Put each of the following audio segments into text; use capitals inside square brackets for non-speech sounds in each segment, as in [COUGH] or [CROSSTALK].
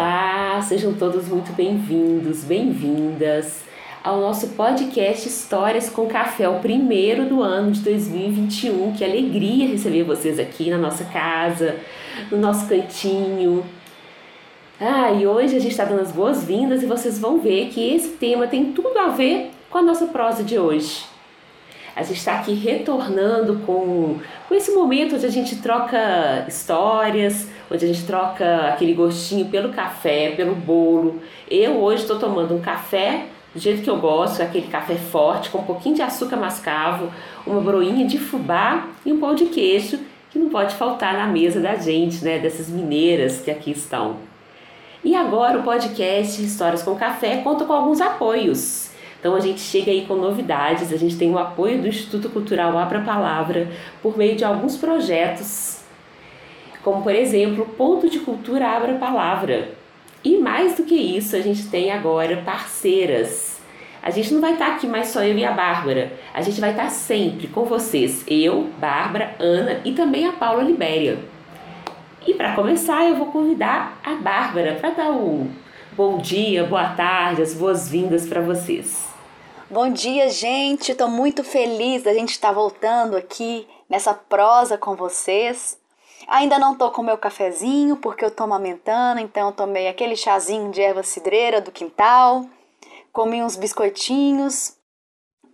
Olá, sejam todos muito bem-vindos, bem-vindas ao nosso podcast Histórias com Café, o primeiro do ano de 2021. Que alegria receber vocês aqui na nossa casa, no nosso cantinho. Ah, e hoje a gente está dando as boas-vindas e vocês vão ver que esse tema tem tudo a ver com a nossa prosa de hoje. A gente está aqui retornando com, com esse momento onde a gente troca histórias, onde a gente troca aquele gostinho pelo café, pelo bolo. Eu hoje estou tomando um café do jeito que eu gosto, aquele café forte, com um pouquinho de açúcar mascavo, uma broinha de fubá e um pão de queijo que não pode faltar na mesa da gente, né? Dessas mineiras que aqui estão. E agora o podcast Histórias com Café conta com alguns apoios. Então a gente chega aí com novidades, a gente tem o apoio do Instituto Cultural Abra Palavra por meio de alguns projetos, como por exemplo, Ponto de Cultura Abra Palavra. E mais do que isso, a gente tem agora parceiras. A gente não vai estar aqui mais só eu e a Bárbara. A gente vai estar sempre com vocês, eu, Bárbara, Ana e também a Paula Libéria. E para começar, eu vou convidar a Bárbara para dar o bom dia, boa tarde, as boas-vindas para vocês. Bom dia, gente. Estou muito feliz da gente estar voltando aqui nessa prosa com vocês. Ainda não tô com meu cafezinho porque eu tô amamentando, então tomei aquele chazinho de erva cidreira do quintal, comi uns biscoitinhos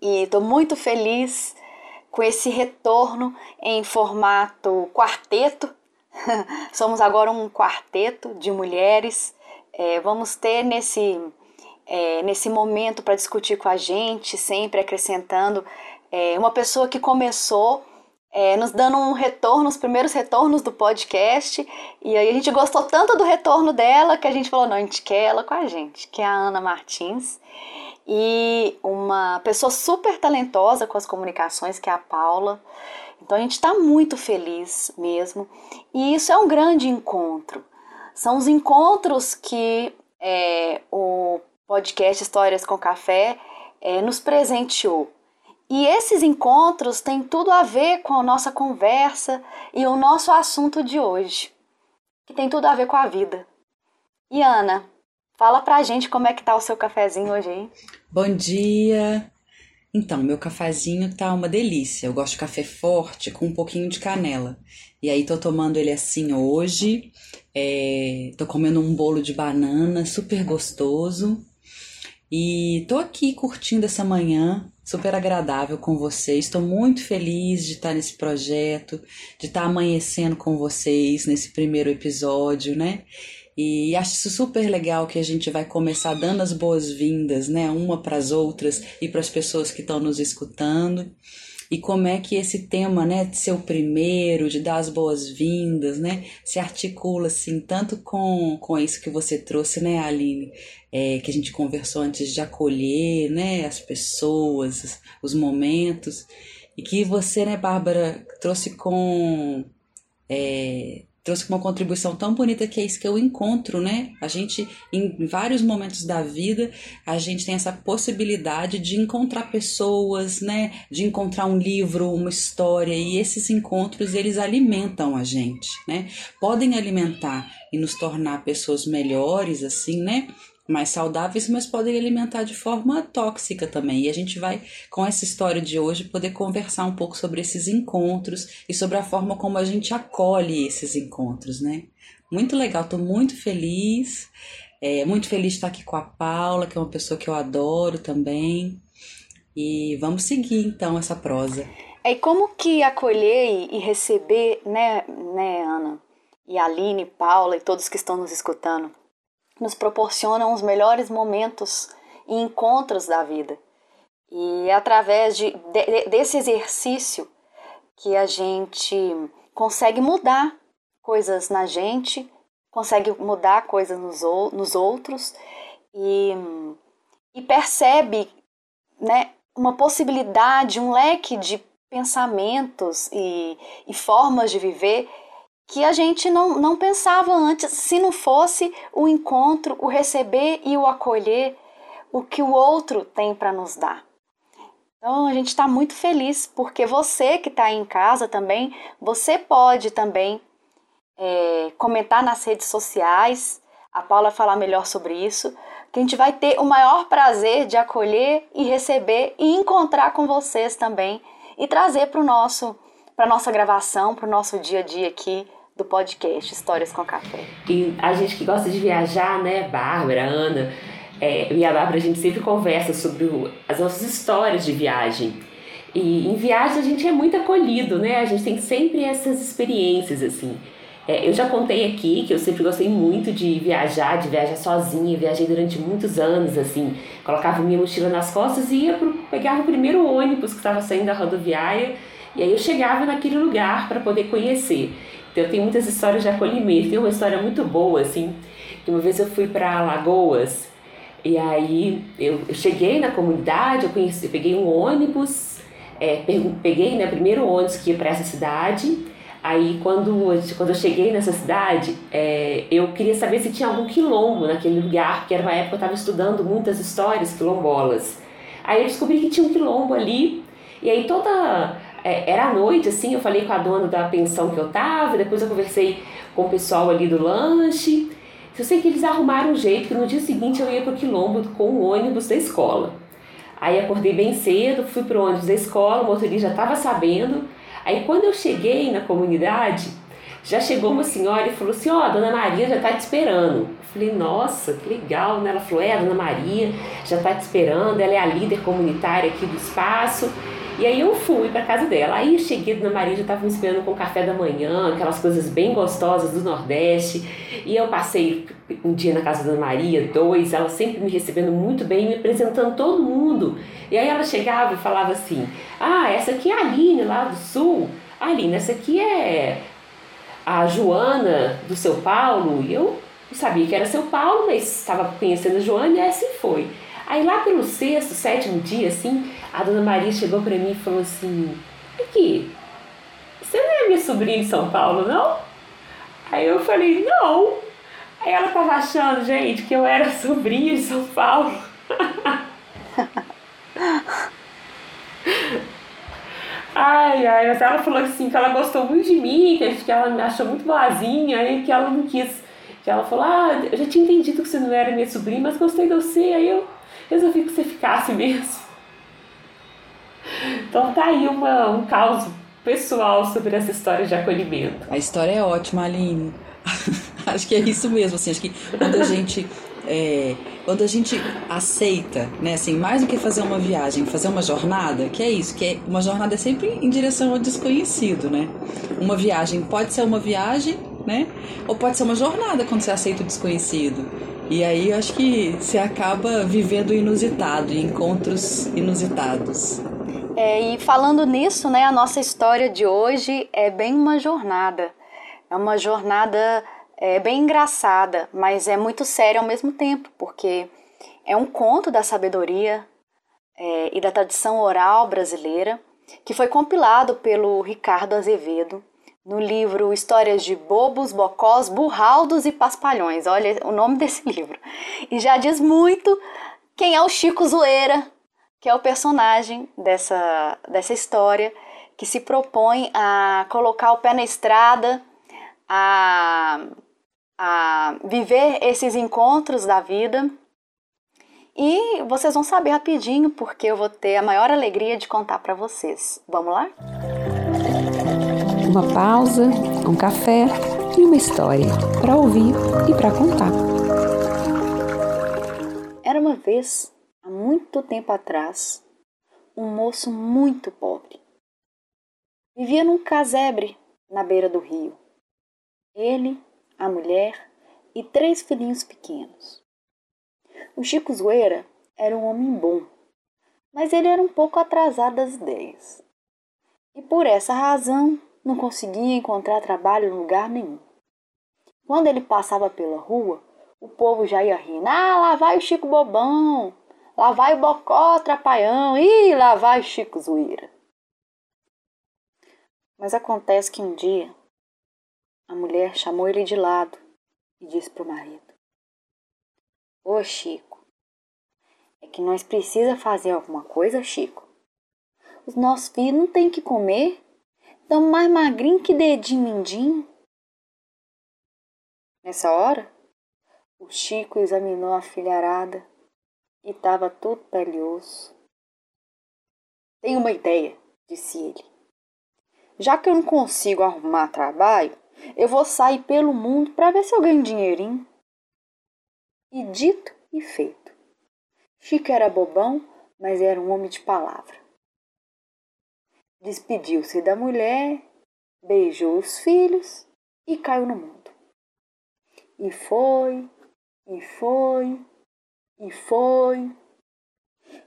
e tô muito feliz com esse retorno em formato quarteto. [LAUGHS] Somos agora um quarteto de mulheres. É, vamos ter nesse é, nesse momento para discutir com a gente, sempre acrescentando é, uma pessoa que começou é, nos dando um retorno, os primeiros retornos do podcast. E aí a gente gostou tanto do retorno dela que a gente falou: não, a gente quer ela com a gente, que é a Ana Martins. E uma pessoa super talentosa com as comunicações, que é a Paula. Então a gente está muito feliz mesmo. E isso é um grande encontro. São os encontros que é, o podcast Histórias com Café é, nos presenteou. E esses encontros têm tudo a ver com a nossa conversa e o nosso assunto de hoje, que tem tudo a ver com a vida. E Ana, fala pra gente como é que tá o seu cafezinho hoje aí. Bom dia! Então, meu cafezinho tá uma delícia. Eu gosto de café forte com um pouquinho de canela. E aí tô tomando ele assim hoje. É, tô comendo um bolo de banana super gostoso. E tô aqui curtindo essa manhã super agradável com vocês. Estou muito feliz de estar nesse projeto, de estar amanhecendo com vocês nesse primeiro episódio, né? E acho super legal que a gente vai começar dando as boas-vindas, né, uma para as outras e para as pessoas que estão nos escutando e como é que esse tema, né, de ser o primeiro, de dar as boas-vindas, né, se articula assim tanto com, com isso que você trouxe, né, Aline, é, que a gente conversou antes de acolher, né, as pessoas, os, os momentos, e que você, né, Bárbara, trouxe com é, trouxe uma contribuição tão bonita que é isso que eu encontro, né? A gente, em vários momentos da vida, a gente tem essa possibilidade de encontrar pessoas, né? De encontrar um livro, uma história, e esses encontros, eles alimentam a gente, né? Podem alimentar e nos tornar pessoas melhores, assim, né? Mais saudáveis, mas podem alimentar de forma tóxica também. E a gente vai, com essa história de hoje, poder conversar um pouco sobre esses encontros e sobre a forma como a gente acolhe esses encontros, né? Muito legal, tô muito feliz. É, muito feliz de estar aqui com a Paula, que é uma pessoa que eu adoro também. E vamos seguir então essa prosa. É, como que acolher e receber, né, né, Ana? E Aline, Paula e todos que estão nos escutando, nos proporcionam os melhores momentos e encontros da vida. E é através de, de, desse exercício que a gente consegue mudar coisas na gente, consegue mudar coisas nos, nos outros e, e percebe né, uma possibilidade, um leque de pensamentos e, e formas de viver que a gente não, não pensava antes, se não fosse o encontro, o receber e o acolher o que o outro tem para nos dar. Então a gente está muito feliz porque você que está em casa também, você pode também é, comentar nas redes sociais. A Paula falar melhor sobre isso. Que a gente vai ter o maior prazer de acolher e receber e encontrar com vocês também e trazer para o nosso para nossa gravação, para o nosso dia a dia aqui do podcast Histórias com Café. E a gente que gosta de viajar, né, Bárbara, Ana, é, eu e a Bárbara, a gente sempre conversa sobre o, as nossas histórias de viagem. E em viagem a gente é muito acolhido, né? A gente tem sempre essas experiências, assim. É, eu já contei aqui que eu sempre gostei muito de viajar, de viajar sozinha. Viajei durante muitos anos, assim. Colocava minha mochila nas costas e ia pro, pegava o primeiro ônibus que estava saindo da rodoviária. E aí eu chegava naquele lugar para poder conhecer. Então eu tenho muitas histórias de acolhimento. Tem uma história muito boa, assim. Que uma vez eu fui para Alagoas e aí eu, cheguei na comunidade, eu, conheci, eu peguei um ônibus, é, peguei né, primeiro ônibus que ia para essa cidade Aí quando, quando eu cheguei nessa cidade, é, eu queria saber se tinha algum quilombo naquele lugar, porque era uma época que eu estava estudando muitas histórias quilombolas. Aí eu descobri que tinha um quilombo ali, e aí toda. É, era à noite, assim, eu falei com a dona da pensão que eu tava, depois eu conversei com o pessoal ali do lanche. Eu sei que eles arrumaram um jeito que no dia seguinte eu ia pro quilombo com o ônibus da escola. Aí acordei bem cedo, fui pro ônibus da escola, o motorista já estava sabendo. Aí quando eu cheguei na comunidade, já chegou uma senhora e falou assim: Ó, oh, dona Maria já está te esperando. Eu falei: Nossa, que legal, né? Ela falou: É, a dona Maria já está te esperando, ela é a líder comunitária aqui do espaço. E aí eu fui para casa dela. Aí cheguei, a Dona Maria já estava me esperando com café da manhã, aquelas coisas bem gostosas do Nordeste. E eu passei um dia na casa da Dona Maria, dois, ela sempre me recebendo muito bem, me apresentando todo mundo. E aí ela chegava e falava assim: Ah, essa aqui é a Aline lá do Sul. Aline, essa aqui é a Joana do seu Paulo. E eu sabia que era seu Paulo, mas estava conhecendo a Joana e assim foi. Aí lá pelo sexto, sétimo dia, assim, a dona Maria chegou para mim e falou assim: Aqui, você não é minha sobrinha de São Paulo, não? Aí eu falei: Não. Aí ela tava achando, gente, que eu era [LAUGHS] sobrinha de São Paulo. Ai, ai, mas ela falou assim que ela gostou muito de mim, que ela me achou muito boazinha, e que ela não quis. Que ela falou, ah, eu já tinha entendido que você não era minha sobrinha, mas gostei de você, aí eu resolvi que você ficasse mesmo. Então tá aí uma, um caos pessoal sobre essa história de acolhimento. A história é ótima, Aline. [LAUGHS] acho que é isso mesmo, assim, acho que quando a gente é, quando a gente aceita, né, assim, mais do que fazer uma viagem, fazer uma jornada, que é isso, que é uma jornada é sempre em direção ao desconhecido, né? Uma viagem pode ser uma viagem, né? Ou pode ser uma jornada quando você aceita o desconhecido. E aí eu acho que você acaba vivendo inusitado, encontros inusitados. É, e falando nisso, né, a nossa história de hoje é bem uma jornada. É uma jornada é, bem engraçada, mas é muito séria ao mesmo tempo, porque é um conto da sabedoria é, e da tradição oral brasileira que foi compilado pelo Ricardo Azevedo no livro Histórias de Bobos, Bocós, Burraldos e Paspalhões. Olha o nome desse [LAUGHS] livro. E já diz muito quem é o Chico Zoeira, que é o personagem dessa, dessa história, que se propõe a colocar o pé na estrada, a, a viver esses encontros da vida. E vocês vão saber rapidinho, porque eu vou ter a maior alegria de contar para vocês. Vamos lá? Uma pausa, um café e uma história para ouvir e para contar. Era uma vez, há muito tempo atrás, um moço muito pobre. Vivia num casebre na beira do rio. Ele, a mulher e três filhinhos pequenos. O Chico Zoeira era um homem bom, mas ele era um pouco atrasado das ideias. E por essa razão não conseguia encontrar trabalho em lugar nenhum. Quando ele passava pela rua, o povo já ia rindo. Ah, lá vai o Chico Bobão, lá vai o Bocó Trapaião, ih, lá vai o Chico Zoeira. Mas acontece que um dia a mulher chamou ele de lado e disse para o marido: Ô Chico, é que nós precisa fazer alguma coisa, Chico. Os nossos filhos não têm que comer, estão mais magrinho que dedinho mindinho. Nessa hora, o Chico examinou a filharada e estava tudo pele osso. Tenho uma ideia, disse ele. Já que eu não consigo arrumar trabalho, eu vou sair pelo mundo para ver se eu ganho dinheirinho. E dito e feito. Chico era bobão, mas era um homem de palavra. Despediu-se da mulher, beijou os filhos e caiu no mundo. E foi, e foi, e foi.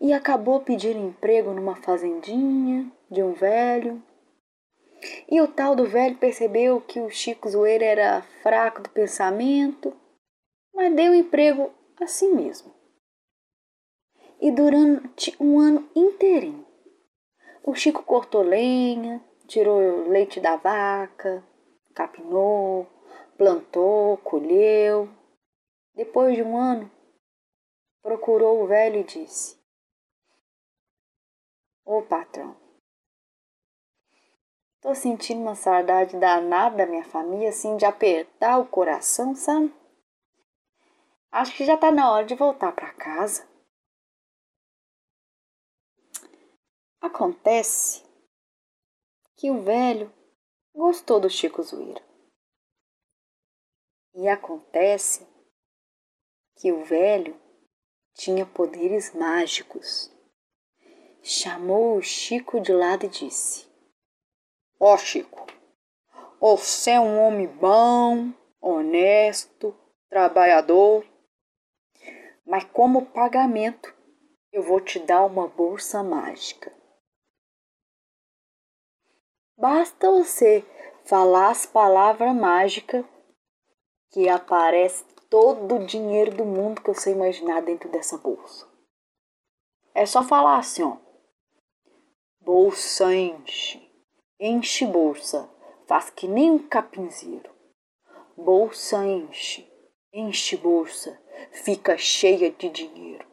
E acabou pedindo emprego numa fazendinha de um velho. E o tal do velho percebeu que o Chico Zoeira era fraco do pensamento, mas deu emprego a si mesmo. E durante um ano inteirinho, o Chico cortou lenha, tirou leite da vaca, capinou, plantou, colheu. Depois de um ano, procurou o velho e disse: Ô patrão, tô sentindo uma saudade danada da minha família, assim, de apertar o coração, sabe? Acho que já tá na hora de voltar para casa. Acontece que o velho gostou do Chico Zoeira. E acontece que o velho tinha poderes mágicos. Chamou o Chico de lado e disse: Ó oh, Chico, você é um homem bom, honesto, trabalhador, mas como pagamento eu vou te dar uma bolsa mágica. Basta você falar as palavras mágicas que aparece todo o dinheiro do mundo que você imaginar dentro dessa bolsa. É só falar assim, ó. Bolsa enche, enche bolsa, faz que nem um capinzeiro. Bolsa enche, enche bolsa, fica cheia de dinheiro.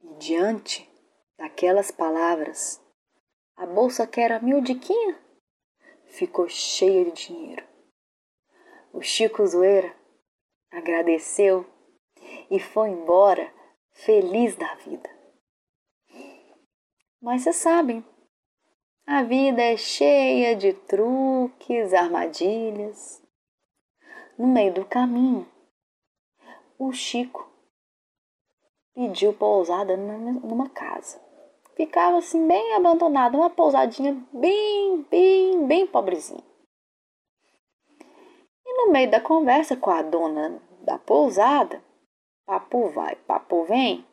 E diante daquelas palavras, a bolsa que era miudiquinha ficou cheia de dinheiro. O Chico Zoeira agradeceu e foi embora feliz da vida. Mas vocês sabem, a vida é cheia de truques, armadilhas. No meio do caminho, o Chico pediu pousada numa casa. Ficava assim bem abandonada, uma pousadinha bem, bem, bem pobrezinha. No meio da conversa com a dona da pousada, papo vai, papo vem,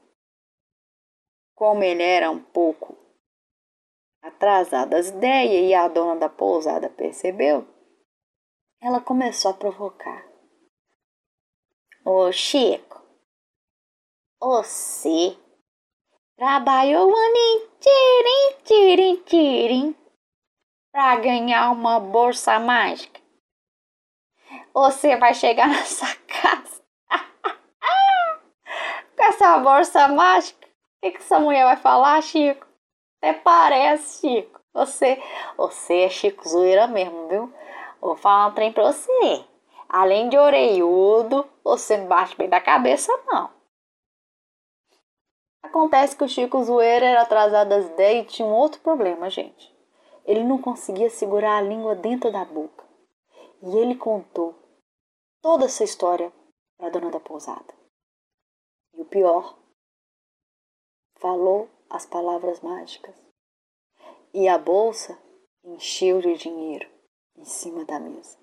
como ele era um pouco atrasado as ideias e a dona da pousada percebeu, ela começou a provocar. Ô Chico, você trabalhou um ano tirim, tirim, tirim para ganhar uma bolsa mágica você vai chegar nessa casa [LAUGHS] com essa bolsa mágica. O que, que essa mulher vai falar, Chico? Até parece, Chico. Você, você é Chico Zoeira mesmo, viu? Vou falar um trem pra você. Além de oreiudo, você não bate bem da cabeça, não. Acontece que o Chico Zoeira era atrasado às 10 e tinha um outro problema, gente. Ele não conseguia segurar a língua dentro da boca. E ele contou toda essa história para a dona da pousada. E o pior, falou as palavras mágicas. E a bolsa encheu de dinheiro em cima da mesa.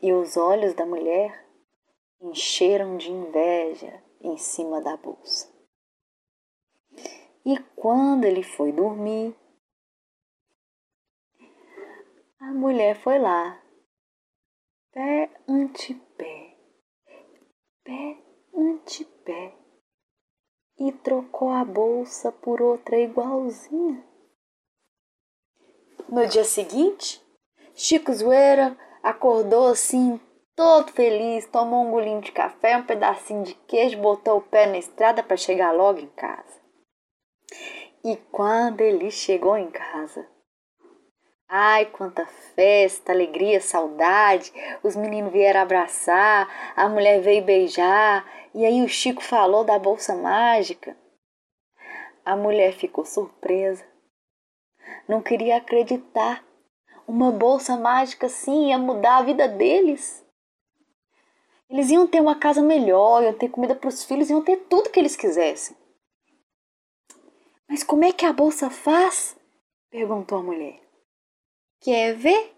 E os olhos da mulher encheram de inveja em cima da bolsa. E quando ele foi dormir, a mulher foi lá pé ante pé, pé ante pé e trocou a bolsa por outra igualzinha. No dia seguinte, Chico Zoeira acordou assim, todo feliz, tomou um golinho de café, um pedacinho de queijo, botou o pé na estrada para chegar logo em casa. E quando ele chegou em casa, ai, quanta festa, alegria, saudade! Os meninos vieram abraçar, a mulher veio beijar, e aí o Chico falou da bolsa mágica. A mulher ficou surpresa, não queria acreditar uma bolsa mágica assim ia mudar a vida deles. Eles iam ter uma casa melhor, iam ter comida para os filhos, iam ter tudo que eles quisessem. Mas como é que a bolsa faz? perguntou a mulher. Quer ver?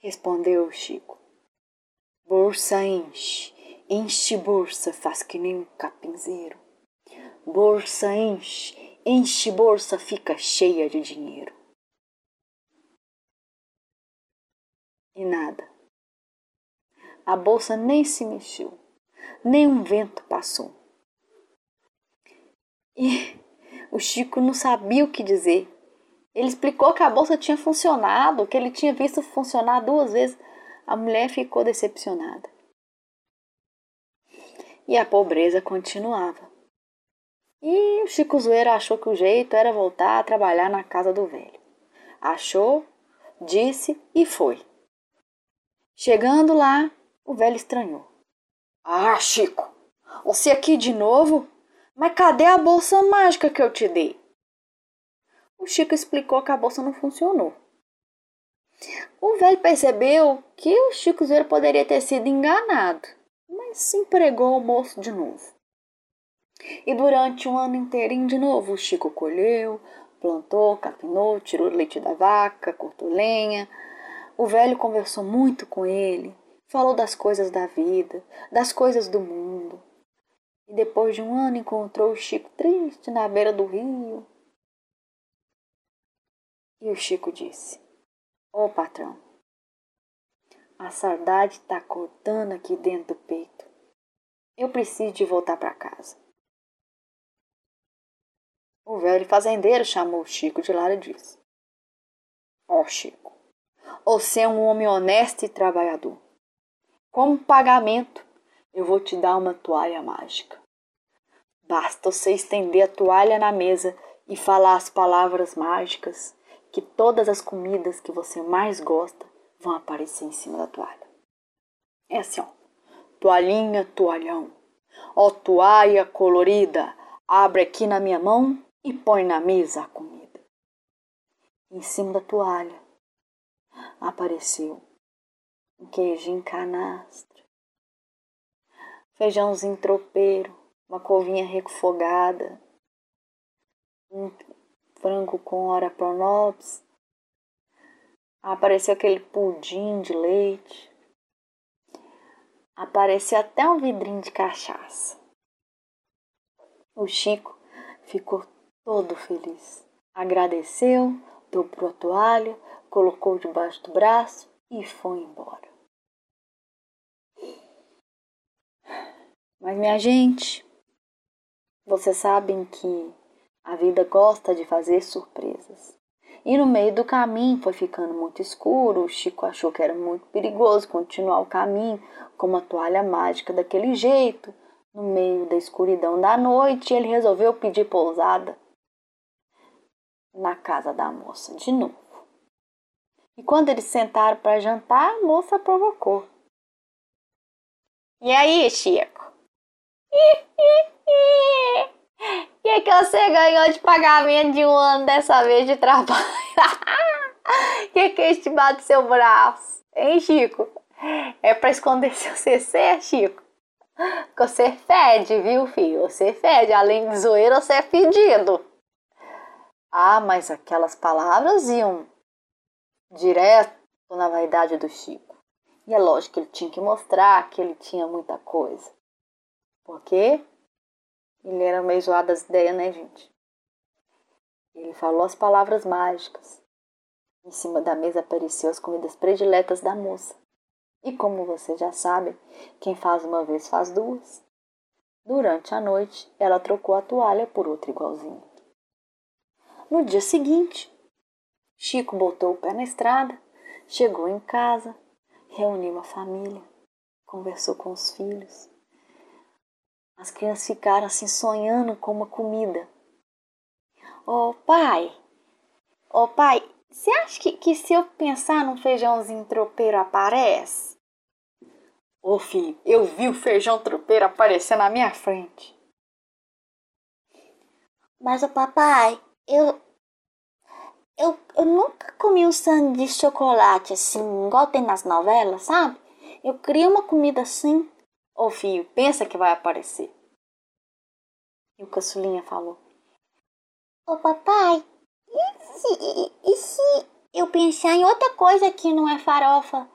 respondeu o Chico. Bolsa enche, enche bolsa, faz que nem um capinzeiro. Bolsa enche, enche bolsa, fica cheia de dinheiro. e nada. A bolsa nem se mexeu, nem um vento passou. E o Chico não sabia o que dizer. Ele explicou que a bolsa tinha funcionado, que ele tinha visto funcionar duas vezes. A mulher ficou decepcionada. E a pobreza continuava. E o Chico Zoeira achou que o jeito era voltar a trabalhar na casa do velho. Achou, disse e foi. Chegando lá, o velho estranhou. Ah, Chico, você aqui de novo? Mas cadê a bolsa mágica que eu te dei? O Chico explicou que a bolsa não funcionou. O velho percebeu que o Chico Zero poderia ter sido enganado, mas se empregou o moço de novo. E durante um ano inteirinho de novo, o Chico colheu, plantou, capinou, tirou leite da vaca, cortou lenha, o velho conversou muito com ele, falou das coisas da vida, das coisas do mundo. E depois de um ano encontrou o Chico triste na beira do rio. E o Chico disse: Ô oh, patrão, a saudade está cortando aqui dentro do peito. Eu preciso de voltar para casa. O velho fazendeiro chamou o Chico de lá e disse: Ó oh, Chico, você é um homem honesto e trabalhador. Como pagamento, eu vou te dar uma toalha mágica. Basta você estender a toalha na mesa e falar as palavras mágicas que todas as comidas que você mais gosta vão aparecer em cima da toalha. É assim, ó. Toalhinha, toalhão. Ó toalha colorida, abre aqui na minha mão e põe na mesa a comida. Em cima da toalha apareceu um queijinho canastra, feijãozinho tropeiro, uma covinha refogada, um frango com ora pronops, apareceu aquele pudim de leite, apareceu até um vidrinho de cachaça. O Chico ficou todo feliz. Agradeceu, dobrou a toalha, colocou debaixo do braço e foi embora. Mas, minha gente, vocês sabem que a vida gosta de fazer surpresas. E no meio do caminho foi ficando muito escuro. O Chico achou que era muito perigoso continuar o caminho com uma toalha mágica daquele jeito. No meio da escuridão da noite, ele resolveu pedir pousada na casa da moça de novo. E quando eles sentaram para jantar, a moça provocou. E aí, Chico? E é que você ganhou de pagamento de um ano dessa vez de trabalho? [LAUGHS] que que é estimado do seu braço? Hein, Chico? É para esconder seu CC, Chico? Você fede, viu, filho? Você fede. Além de zoeira, você é fedido. Ah, mas aquelas palavras iam direto na vaidade do Chico. E é lógico que ele tinha que mostrar que ele tinha muita coisa. Porque ele era meio zoado das ideias, né, gente? Ele falou as palavras mágicas. Em cima da mesa apareceu as comidas prediletas da moça. E como você já sabe, quem faz uma vez faz duas. Durante a noite, ela trocou a toalha por outra igualzinha. No dia seguinte, Chico botou o pé na estrada, chegou em casa, reuniu a família, conversou com os filhos. As crianças ficaram assim sonhando com uma comida. Ô oh, pai, ô oh, pai, você acha que, que se eu pensar num feijãozinho tropeiro aparece? Ô oh, filho, eu vi o feijão tropeiro aparecer na minha frente. Mas o papai, eu, eu, eu nunca comi um sangue de chocolate assim, igual tem nas novelas, sabe? Eu queria uma comida assim. Ô filho, pensa que vai aparecer. E o caçulinha falou. Ô oh, papai, e se, e se eu pensar em outra coisa que não é farofa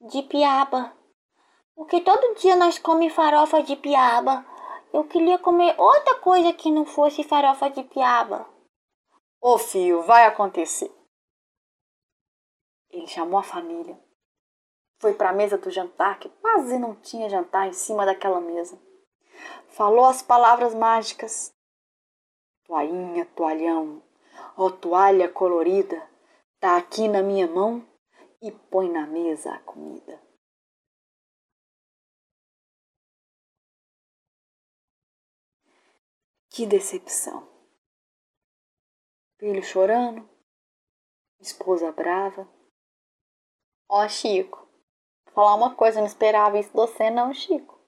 de piaba? Porque todo dia nós comemos farofa de piaba. Eu queria comer outra coisa que não fosse farofa de piaba. Ô filho, vai acontecer. Ele chamou a família. Foi para a mesa do jantar, que quase não tinha jantar em cima daquela mesa. Falou as palavras mágicas. Toalhinha, toalhão, ó toalha colorida, tá aqui na minha mão e põe na mesa a comida. Que decepção! Filho chorando, esposa brava. Ó, oh, Chico, falar uma coisa, não esperava isso de você, não, Chico.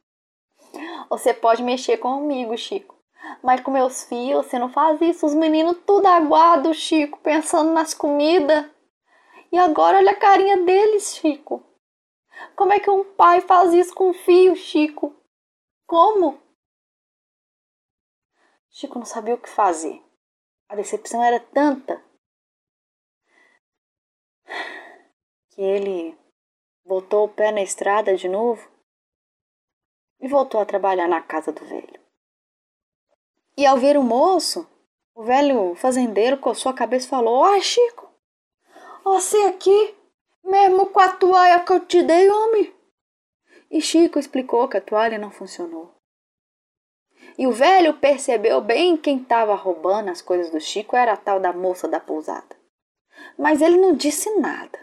Você pode mexer comigo, Chico. Mas com meus filhos, você não faz isso. Os meninos tudo aguado, Chico, pensando nas comidas. E agora olha a carinha deles, Chico. Como é que um pai faz isso com um filho, Chico? Como? Chico não sabia o que fazer. A decepção era tanta que ele botou o pé na estrada de novo e voltou a trabalhar na casa do velho. E ao ver o moço, o velho fazendeiro coçou a cabeça e falou: oh, Chico, você aqui, mesmo com a toalha que eu te dei, homem. E Chico explicou que a toalha não funcionou. E o velho percebeu bem quem estava roubando as coisas do Chico era a tal da moça da pousada. Mas ele não disse nada,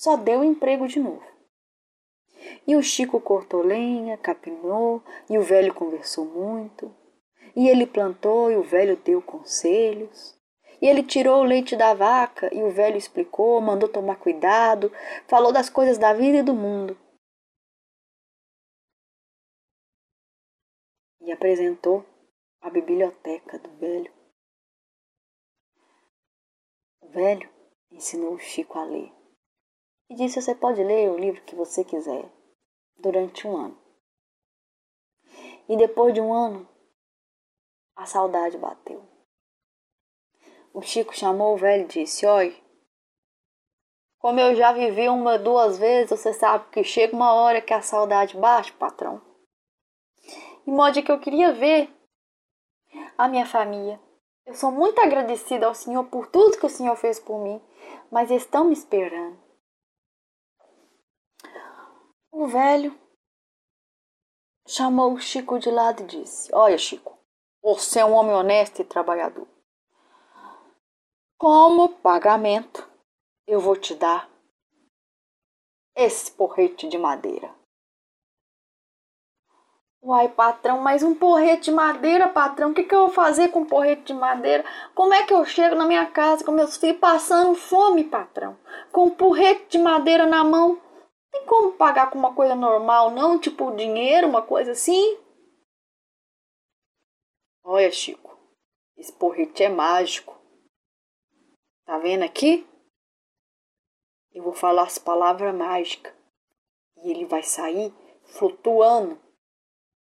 só deu emprego de novo. E o Chico cortou lenha, capinou, e o velho conversou muito. E ele plantou, e o velho deu conselhos. E ele tirou o leite da vaca, e o velho explicou, mandou tomar cuidado, falou das coisas da vida e do mundo. e apresentou a biblioteca do velho. O velho ensinou o Chico a ler e disse: Você pode ler o livro que você quiser durante um ano. E depois de um ano, a saudade bateu. O Chico chamou o velho e disse: Oi, como eu já vivi uma, duas vezes, você sabe que chega uma hora que a saudade bate, patrão de modo que eu queria ver a minha família. Eu sou muito agradecida ao Senhor por tudo que o Senhor fez por mim, mas estão me esperando. O velho chamou o Chico de lado e disse: Olha, Chico, você é um homem honesto e trabalhador. Como pagamento, eu vou te dar esse porrete de madeira. Uai, patrão, mas um porrete de madeira, patrão, o que, que eu vou fazer com um porrete de madeira? Como é que eu chego na minha casa com meus filhos passando fome, patrão? Com um porrete de madeira na mão? Tem como pagar com uma coisa normal, não? Tipo dinheiro, uma coisa assim? Olha, Chico, esse porrete é mágico. Tá vendo aqui? Eu vou falar as palavras mágicas e ele vai sair flutuando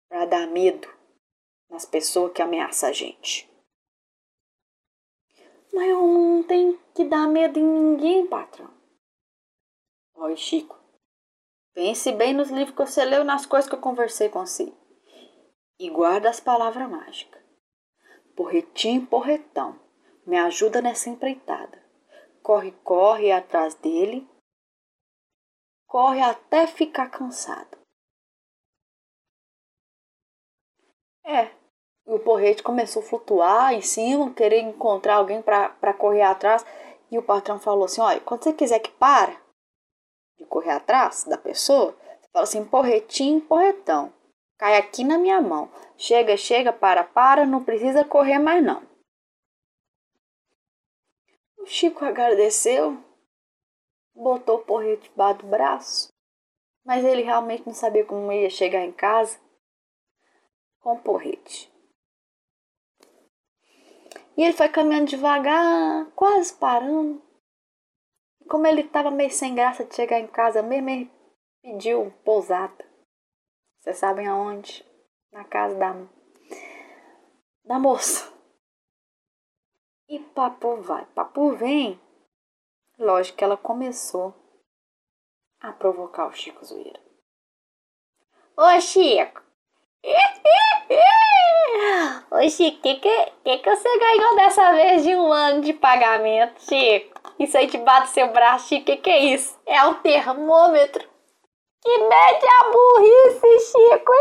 para dar medo nas pessoas que ameaçam a gente. Mas eu não tenho que dar medo em ninguém, patrão. Oi, Chico. Pense bem nos livros que você leu e nas coisas que eu conversei com você. E guarda as palavras mágicas. Porretinho, porretão, me ajuda nessa empreitada. Corre, corre atrás dele. corre até ficar cansado. É, o porrete começou a flutuar em cima, querer encontrar alguém para correr atrás. E o patrão falou assim: olha, quando você quiser que para de correr atrás da pessoa, você fala assim: porretinho, porretão. Cai aqui na minha mão. Chega, chega, para, para, não precisa correr mais não. O Chico agradeceu, botou o porrete debaixo do braço, mas ele realmente não sabia como ia chegar em casa com o porrete. E ele foi caminhando devagar, quase parando. Como ele estava meio sem graça de chegar em casa mesmo, ele pediu pousada. Vocês sabem aonde? Na casa da, da moça. E papo vai, papo vem. Lógico que ela começou a provocar o Chico Zoeira. Ô Chico! Ô Chico, o que, que, que, você ganhou dessa vez de um ano de pagamento, Chico? Isso aí debaixo do seu braço, Chico, o que, que é isso? É um termômetro. Que mede a burrice, Chico.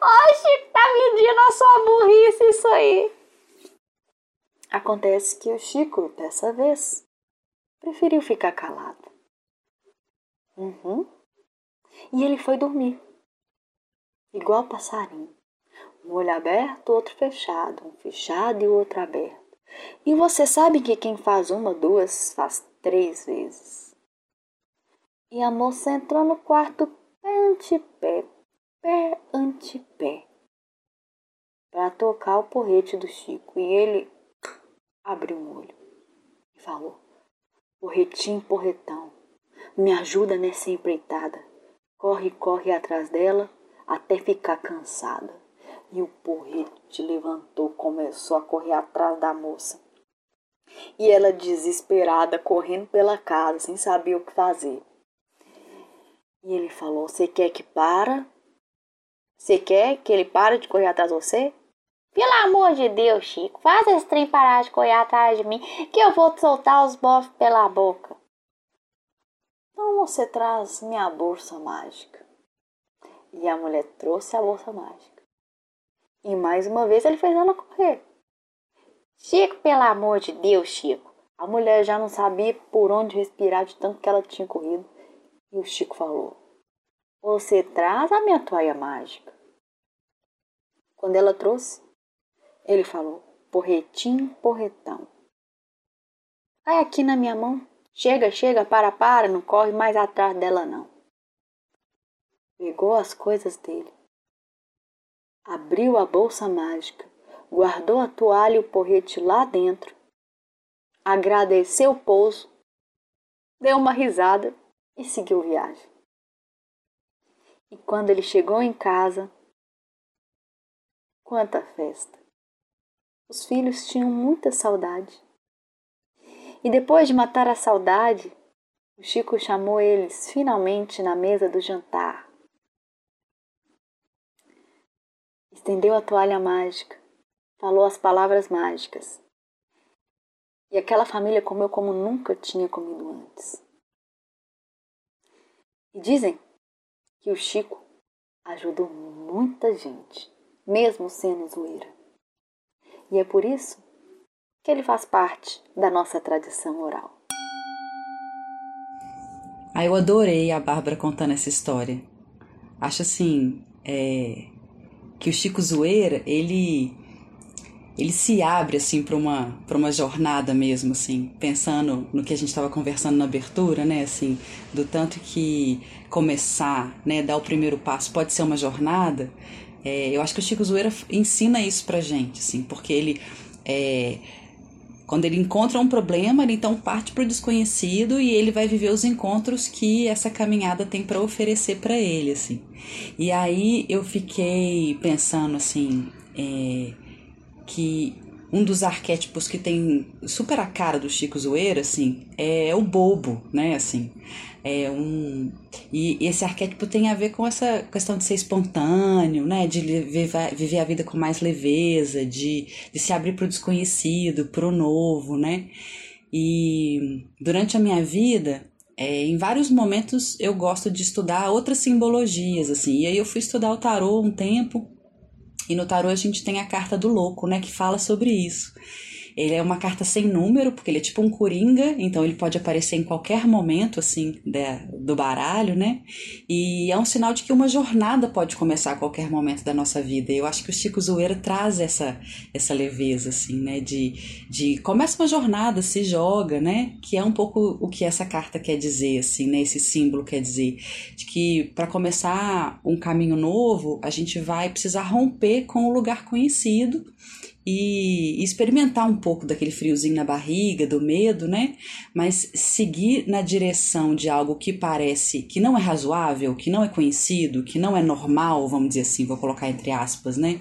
Ó, Chico, tá medindo a sua burrice isso aí. Acontece que o Chico, dessa vez, preferiu ficar calado. Uhum. E ele foi dormir igual passarinho. Um olho aberto, outro fechado, um fechado e o outro aberto. E você sabe que quem faz uma, duas, faz três vezes. E a moça entrou no quarto pé ante pé, pé ante pé, para tocar o porrete do Chico. E ele abriu um olho e falou: Porretinho, porretão, me ajuda nessa empreitada. Corre, corre atrás dela até ficar cansada. E o porrete levantou, começou a correr atrás da moça. E ela desesperada, correndo pela casa, sem saber o que fazer. E ele falou: Você quer que para? Você quer que ele pare de correr atrás de você? Pelo amor de Deus, Chico, faz esse trem parar de correr atrás de mim, que eu vou soltar os bofs pela boca. Então você traz minha bolsa mágica. E a mulher trouxe a bolsa mágica. E mais uma vez ele fez ela correr. Chico, pelo amor de Deus, Chico. A mulher já não sabia por onde respirar de tanto que ela tinha corrido. E o Chico falou: Você traz a minha toalha mágica. Quando ela trouxe, ele falou: Porretinho, porretão. Vai aqui na minha mão. Chega, chega, para, para, não corre mais atrás dela não pegou as coisas dele, abriu a bolsa mágica, guardou a toalha e o porrete lá dentro, agradeceu o pouso, deu uma risada e seguiu viagem. E quando ele chegou em casa, quanta festa! Os filhos tinham muita saudade. E depois de matar a saudade, o Chico chamou eles finalmente na mesa do jantar. estendeu a toalha mágica, falou as palavras mágicas. E aquela família comeu como nunca tinha comido antes. E dizem que o Chico ajudou muita gente, mesmo sendo zoeira. E é por isso que ele faz parte da nossa tradição oral. Ah, eu adorei a Bárbara contando essa história. Acho assim, é, que o Chico Zoeira, ele ele se abre assim para uma para uma jornada mesmo assim, pensando no que a gente estava conversando na abertura, né, assim, do tanto que começar, né, dar o primeiro passo pode ser uma jornada. É, eu acho que o Chico Zoeira ensina isso pra gente, assim, porque ele é, quando ele encontra um problema, ele então parte para o desconhecido e ele vai viver os encontros que essa caminhada tem para oferecer para ele, assim. E aí eu fiquei pensando assim, é, que um dos arquétipos que tem super a cara do Chico Zoeira, assim, é o bobo, né, assim. É um e esse arquétipo tem a ver com essa questão de ser espontâneo, né, de viver, viver a vida com mais leveza, de, de se abrir para o desconhecido, para o novo, né. E durante a minha vida, é, em vários momentos eu gosto de estudar outras simbologias, assim. E aí eu fui estudar o tarô um tempo, e no tarô a gente tem a carta do louco, né, que fala sobre isso. Ele é uma carta sem número, porque ele é tipo um coringa, então ele pode aparecer em qualquer momento, assim, do baralho, né? E é um sinal de que uma jornada pode começar a qualquer momento da nossa vida. Eu acho que o Chico Zoeira traz essa, essa leveza, assim, né? De, de começa uma jornada, se joga, né? Que é um pouco o que essa carta quer dizer, assim, né? Esse símbolo quer dizer. De que para começar um caminho novo, a gente vai precisar romper com o lugar conhecido e experimentar um pouco daquele friozinho na barriga, do medo, né? Mas seguir na direção de algo que parece que não é razoável, que não é conhecido, que não é normal, vamos dizer assim, vou colocar entre aspas, né?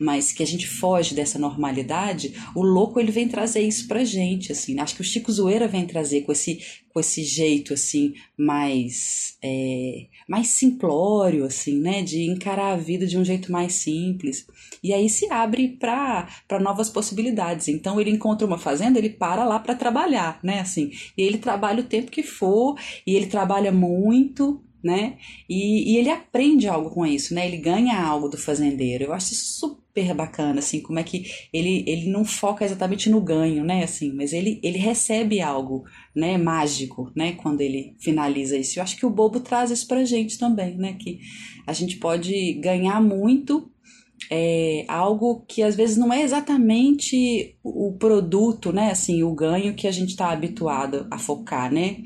mas que a gente foge dessa normalidade, o louco ele vem trazer isso pra gente, assim. Acho que o Chico Zoeira vem trazer com esse, com esse jeito, assim, mais, é, mais simplório, assim, né? De encarar a vida de um jeito mais simples. E aí se abre para novas possibilidades. Então ele encontra uma fazenda, ele para lá para trabalhar, né? Assim, e ele trabalha o tempo que for, e ele trabalha muito, né? E, e ele aprende algo com isso, né? Ele ganha algo do fazendeiro. Eu acho isso super bacana, assim, como é que ele, ele não foca exatamente no ganho, né, assim, mas ele, ele recebe algo, né, mágico, né, quando ele finaliza isso. Eu acho que o Bobo traz isso pra gente também, né, que a gente pode ganhar muito é, algo que às vezes não é exatamente o produto, né, assim, o ganho que a gente está habituado a focar, né,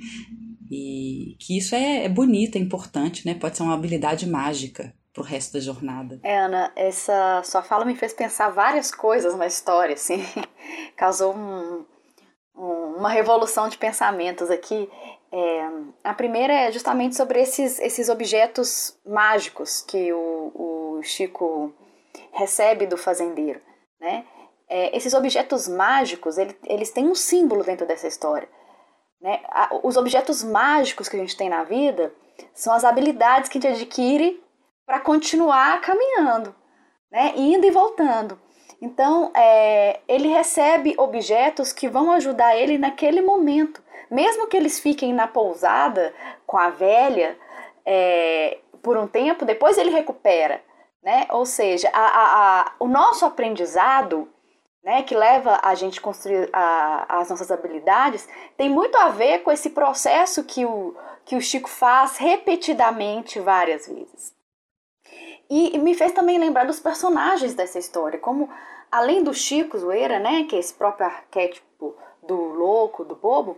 e que isso é, é bonito, é importante, né, pode ser uma habilidade mágica, pro resto da jornada. É, Ana, essa sua fala me fez pensar várias coisas na história, assim, [LAUGHS] causou um, um, uma revolução de pensamentos aqui. É, a primeira é justamente sobre esses, esses objetos mágicos que o, o Chico recebe do fazendeiro, né? É, esses objetos mágicos, ele, eles têm um símbolo dentro dessa história. Né? Os objetos mágicos que a gente tem na vida são as habilidades que a gente adquire para continuar caminhando, né? indo e voltando. Então, é, ele recebe objetos que vão ajudar ele naquele momento. Mesmo que eles fiquem na pousada com a velha é, por um tempo, depois ele recupera. Né? Ou seja, a, a, a, o nosso aprendizado, né, que leva a gente a construir as nossas habilidades, tem muito a ver com esse processo que o, que o Chico faz repetidamente várias vezes. E me fez também lembrar dos personagens dessa história, como além do Chico Zoeira, né, que é esse próprio arquétipo do louco, do bobo,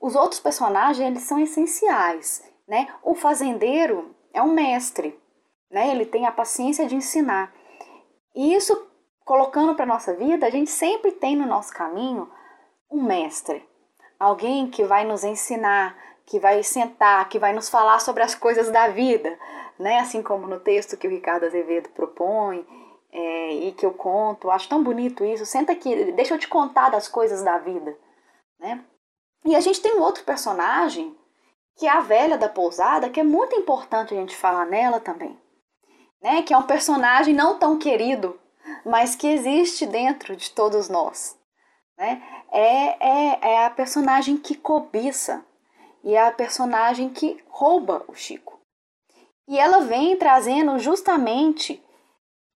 os outros personagens eles são essenciais, né? O fazendeiro é um mestre, né? Ele tem a paciência de ensinar. E isso colocando para nossa vida, a gente sempre tem no nosso caminho um mestre, alguém que vai nos ensinar, que vai sentar, que vai nos falar sobre as coisas da vida, né? Assim como no texto que o Ricardo Azevedo propõe é, e que eu conto. Acho tão bonito isso. Senta aqui, deixa eu te contar das coisas da vida, né? E a gente tem um outro personagem que é a velha da pousada, que é muito importante a gente falar nela também, né? Que é um personagem não tão querido, mas que existe dentro de todos nós, né? É, é, é a personagem que cobiça e é a personagem que rouba o Chico. E ela vem trazendo justamente,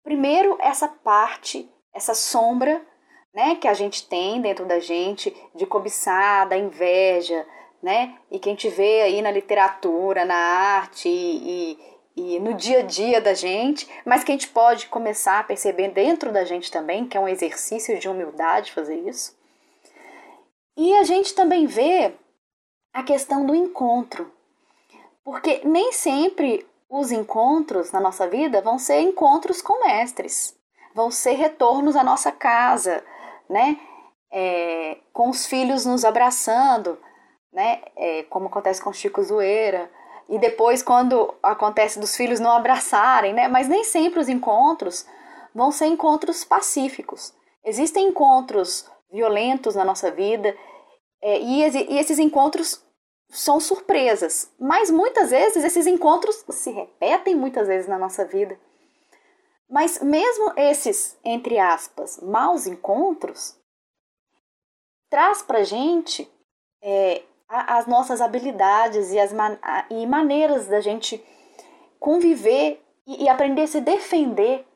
primeiro, essa parte, essa sombra né, que a gente tem dentro da gente de cobiçar, da inveja, né? E que a gente vê aí na literatura, na arte e, e, no dia a dia da gente, mas que a gente pode começar a perceber dentro da gente também, que é um exercício de humildade fazer isso. E a gente também vê a questão do encontro, porque nem sempre os encontros na nossa vida vão ser encontros com mestres, vão ser retornos à nossa casa, né? É, com os filhos nos abraçando, né? É, como acontece com Chico Zoeira. E depois, quando acontece dos filhos não abraçarem, né? Mas nem sempre os encontros vão ser encontros pacíficos. Existem encontros violentos na nossa vida é, e, e esses encontros são surpresas, mas muitas vezes esses encontros se repetem muitas vezes na nossa vida. Mas mesmo esses, entre aspas, maus encontros, traz pra gente é, as nossas habilidades e as man e maneiras da gente conviver e, e aprender a se defender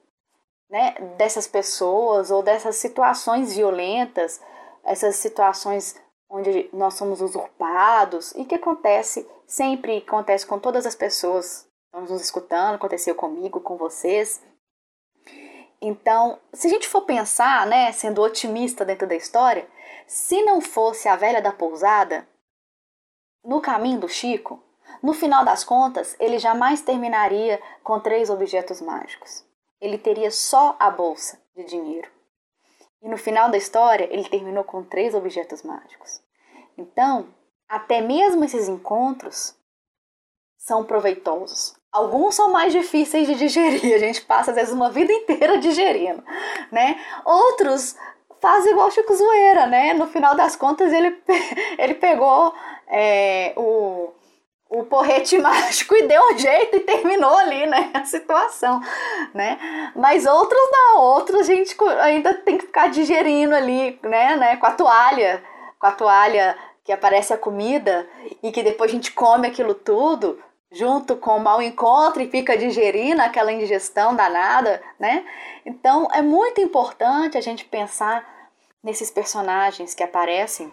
né, dessas pessoas ou dessas situações violentas, essas situações onde nós somos usurpados e que acontece sempre acontece com todas as pessoas. Estamos nos escutando aconteceu comigo com vocês. Então se a gente for pensar né sendo otimista dentro da história se não fosse a velha da pousada no caminho do Chico no final das contas ele jamais terminaria com três objetos mágicos ele teria só a bolsa de dinheiro e no final da história, ele terminou com três objetos mágicos. Então, até mesmo esses encontros são proveitosos. Alguns são mais difíceis de digerir, a gente passa às vezes uma vida inteira digerindo, né? Outros fazem igual Chico Zoeira, né? No final das contas, ele, [LAUGHS] ele pegou é, o, o porrete [LAUGHS] mágico e deu um jeito e terminou ali, né, a situação, né? Mas outros não, outros a gente ainda tem que ficar digerindo ali, né, né, com a toalha, com a toalha que aparece a comida e que depois a gente come aquilo tudo junto com o mau encontro e fica digerindo aquela indigestão danada, né? Então é muito importante a gente pensar nesses personagens que aparecem,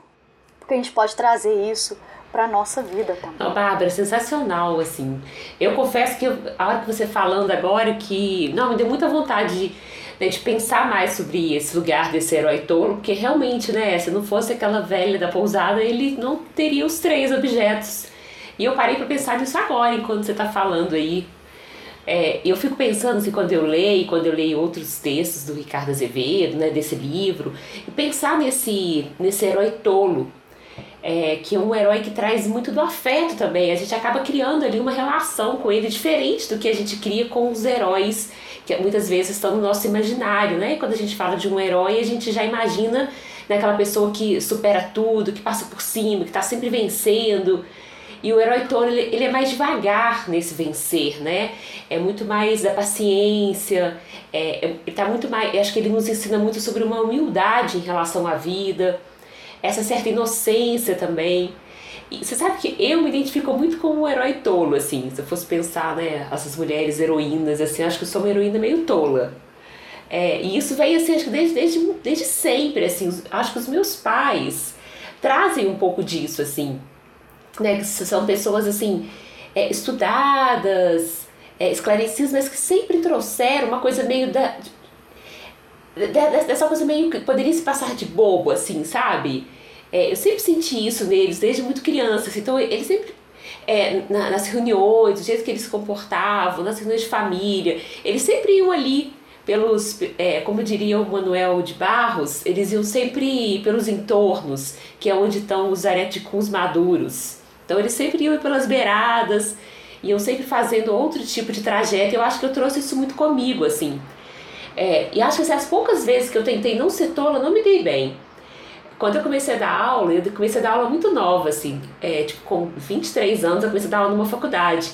porque a gente pode trazer isso para nossa vida também. Não, Bárbara, sensacional, assim. Eu confesso que eu, a hora que você falando agora que, não, me deu muita vontade de, né, de pensar mais sobre esse lugar desse herói tolo, porque realmente, né, se não fosse aquela velha da pousada, ele não teria os três objetos. E eu parei para pensar nisso agora, enquanto você está falando aí. É, eu fico pensando assim, quando eu leio, quando eu leio outros textos do Ricardo Azevedo, né, desse livro, e pensar nesse, nesse herói tolo, é, que é um herói que traz muito do afeto também. A gente acaba criando ali uma relação com ele diferente do que a gente cria com os heróis que muitas vezes estão no nosso imaginário, né? Quando a gente fala de um herói, a gente já imagina naquela pessoa que supera tudo, que passa por cima, que está sempre vencendo. E o herói tolo, ele, ele, é mais devagar nesse vencer, né? É muito mais da paciência, é, é, ele tá muito mais... Acho que ele nos ensina muito sobre uma humildade em relação à vida, essa certa inocência também. E você sabe que eu me identifico muito como um herói tolo, assim, se eu fosse pensar, né, essas mulheres heroínas, assim, acho que eu sou uma heroína meio tola. É, e isso vem, assim, acho que desde, desde, desde sempre, assim, acho que os meus pais trazem um pouco disso, assim, né, que são pessoas, assim, é, estudadas, é, esclarecidas, mas que sempre trouxeram uma coisa meio da, dessa coisa meio que poderia se passar de bobo, assim, sabe? É, eu sempre senti isso neles, desde muito criança. Assim, então, eles sempre é, na, nas reuniões, do jeito que eles se comportavam, nas reuniões de família, eles sempre iam ali pelos, é, como diria o Manuel de Barros, eles iam sempre pelos entornos, que é onde estão os areticums maduros. Então eles sempre iam pelas beiradas, iam sempre fazendo outro tipo de trajeto. Eu acho que eu trouxe isso muito comigo, assim. É, e acho que assim, as poucas vezes que eu tentei não ser tola, não me dei bem. Quando eu comecei a dar aula, eu comecei a dar aula muito nova, assim, é, tipo, com 23 anos eu comecei a dar aula numa faculdade.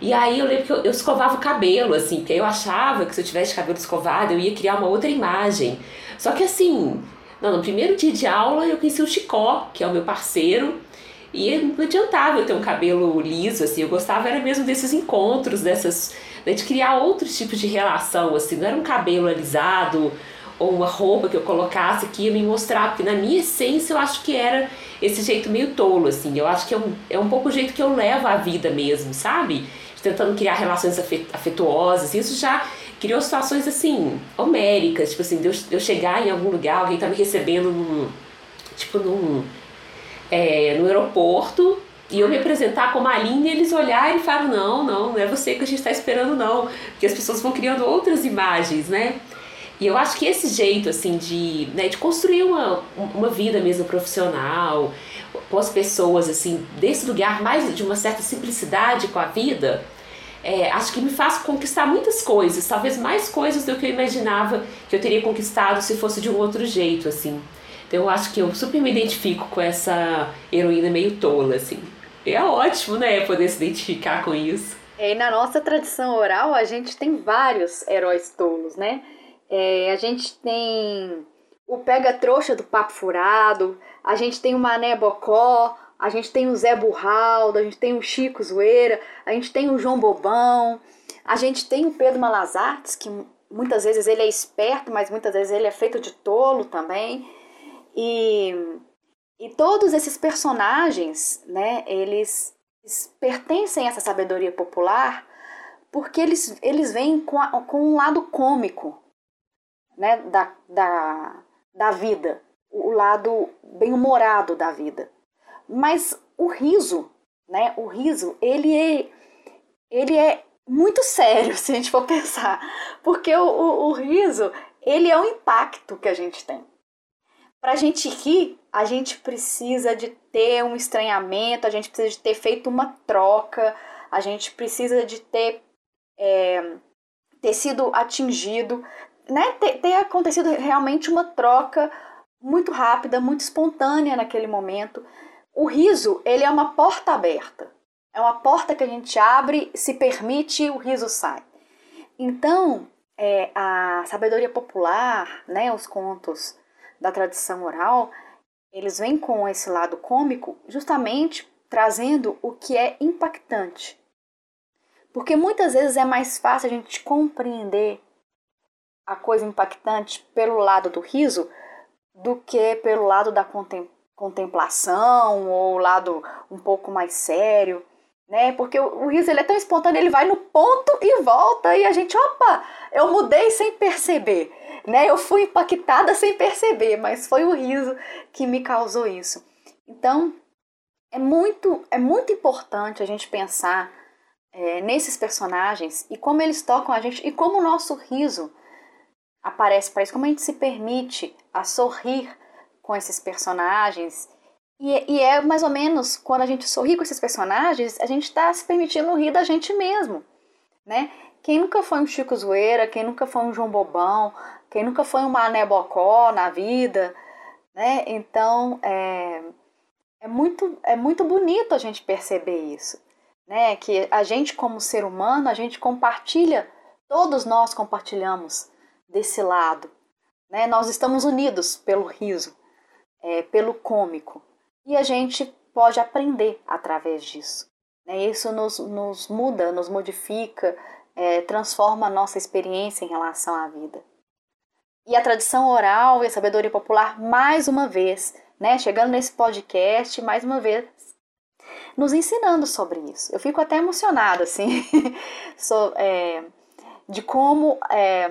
E aí eu lembro que eu, eu escovava o cabelo, assim, porque eu achava que se eu tivesse cabelo escovado eu ia criar uma outra imagem. Só que assim, não, no primeiro dia de aula eu conheci o Chicó, que é o meu parceiro, e não adiantava eu ter um cabelo liso, assim, eu gostava era mesmo desses encontros, dessas né, de criar outros tipos de relação, assim, não era um cabelo alisado ou uma roupa que eu colocasse que ia me mostrar, porque na minha essência eu acho que era esse jeito meio tolo, assim, eu acho que é um, é um pouco o jeito que eu levo a vida mesmo, sabe? Tentando criar relações afetuosas, isso já criou situações assim, homéricas, tipo assim, de eu, eu chegar em algum lugar, alguém tá me recebendo num, tipo num, é, no aeroporto, e eu me apresentar como a Aline, eles olharem e falam, não, não, não é você que a gente está esperando não, porque as pessoas vão criando outras imagens, né? E eu acho que esse jeito, assim, de, né, de construir uma, uma vida mesmo profissional, com as pessoas, assim, desse lugar mais de uma certa simplicidade com a vida, é, acho que me faz conquistar muitas coisas, talvez mais coisas do que eu imaginava que eu teria conquistado se fosse de um outro jeito, assim. Então eu acho que eu super me identifico com essa heroína meio tola, assim é ótimo, né, poder se identificar com isso. É, e na nossa tradição oral, a gente tem vários heróis tolos, né? É, a gente tem o pega-trouxa do papo furado, a gente tem o Mané Bocó, a gente tem o Zé Burraldo, a gente tem o Chico Zoeira, a gente tem o João Bobão, a gente tem o Pedro Malazartes, que muitas vezes ele é esperto, mas muitas vezes ele é feito de tolo também. E, e todos esses personagens, né, eles, eles pertencem a essa sabedoria popular porque eles, eles vêm com, a, com um lado cômico né, da, da, da vida, o lado bem-humorado da vida. Mas o riso, né, o riso, ele é, ele é muito [LAUGHS] sério se a gente for pensar, porque o, o, o riso, ele é o impacto que a gente tem. Para a gente rir, a gente precisa de ter um estranhamento, a gente precisa de ter feito uma troca, a gente precisa de ter, é, ter sido atingido, né? ter, ter acontecido realmente uma troca muito rápida, muito espontânea naquele momento. O riso, ele é uma porta aberta. É uma porta que a gente abre, se permite, o riso sai. Então, é, a sabedoria popular, né, os contos da tradição oral, eles vêm com esse lado cômico, justamente trazendo o que é impactante. Porque muitas vezes é mais fácil a gente compreender a coisa impactante pelo lado do riso do que pelo lado da contemplação ou lado um pouco mais sério né? Porque o, o riso ele é tão espontâneo, ele vai no ponto e volta e a gente, opa, eu mudei sem perceber, né? Eu fui impactada sem perceber, mas foi o riso que me causou isso. Então, é muito, é muito importante a gente pensar é, nesses personagens e como eles tocam a gente e como o nosso riso aparece para isso, como a gente se permite a sorrir com esses personagens e, e, é mais ou menos quando a gente sorri com esses personagens, a gente está se permitindo rir da gente mesmo, né? Quem nunca foi um Chico Zoeira, quem nunca foi um João Bobão, quem nunca foi um Mané Bocó na vida, né? Então, é, é, muito, é muito bonito a gente perceber isso, né? Que a gente como ser humano, a gente compartilha, todos nós compartilhamos desse lado, né? Nós estamos unidos pelo riso, é, pelo cômico. E a gente pode aprender através disso. Né? Isso nos, nos muda, nos modifica, é, transforma a nossa experiência em relação à vida. E a tradição oral e a sabedoria popular, mais uma vez, né, chegando nesse podcast, mais uma vez, nos ensinando sobre isso. Eu fico até emocionada, assim, [LAUGHS] so, é, de como é,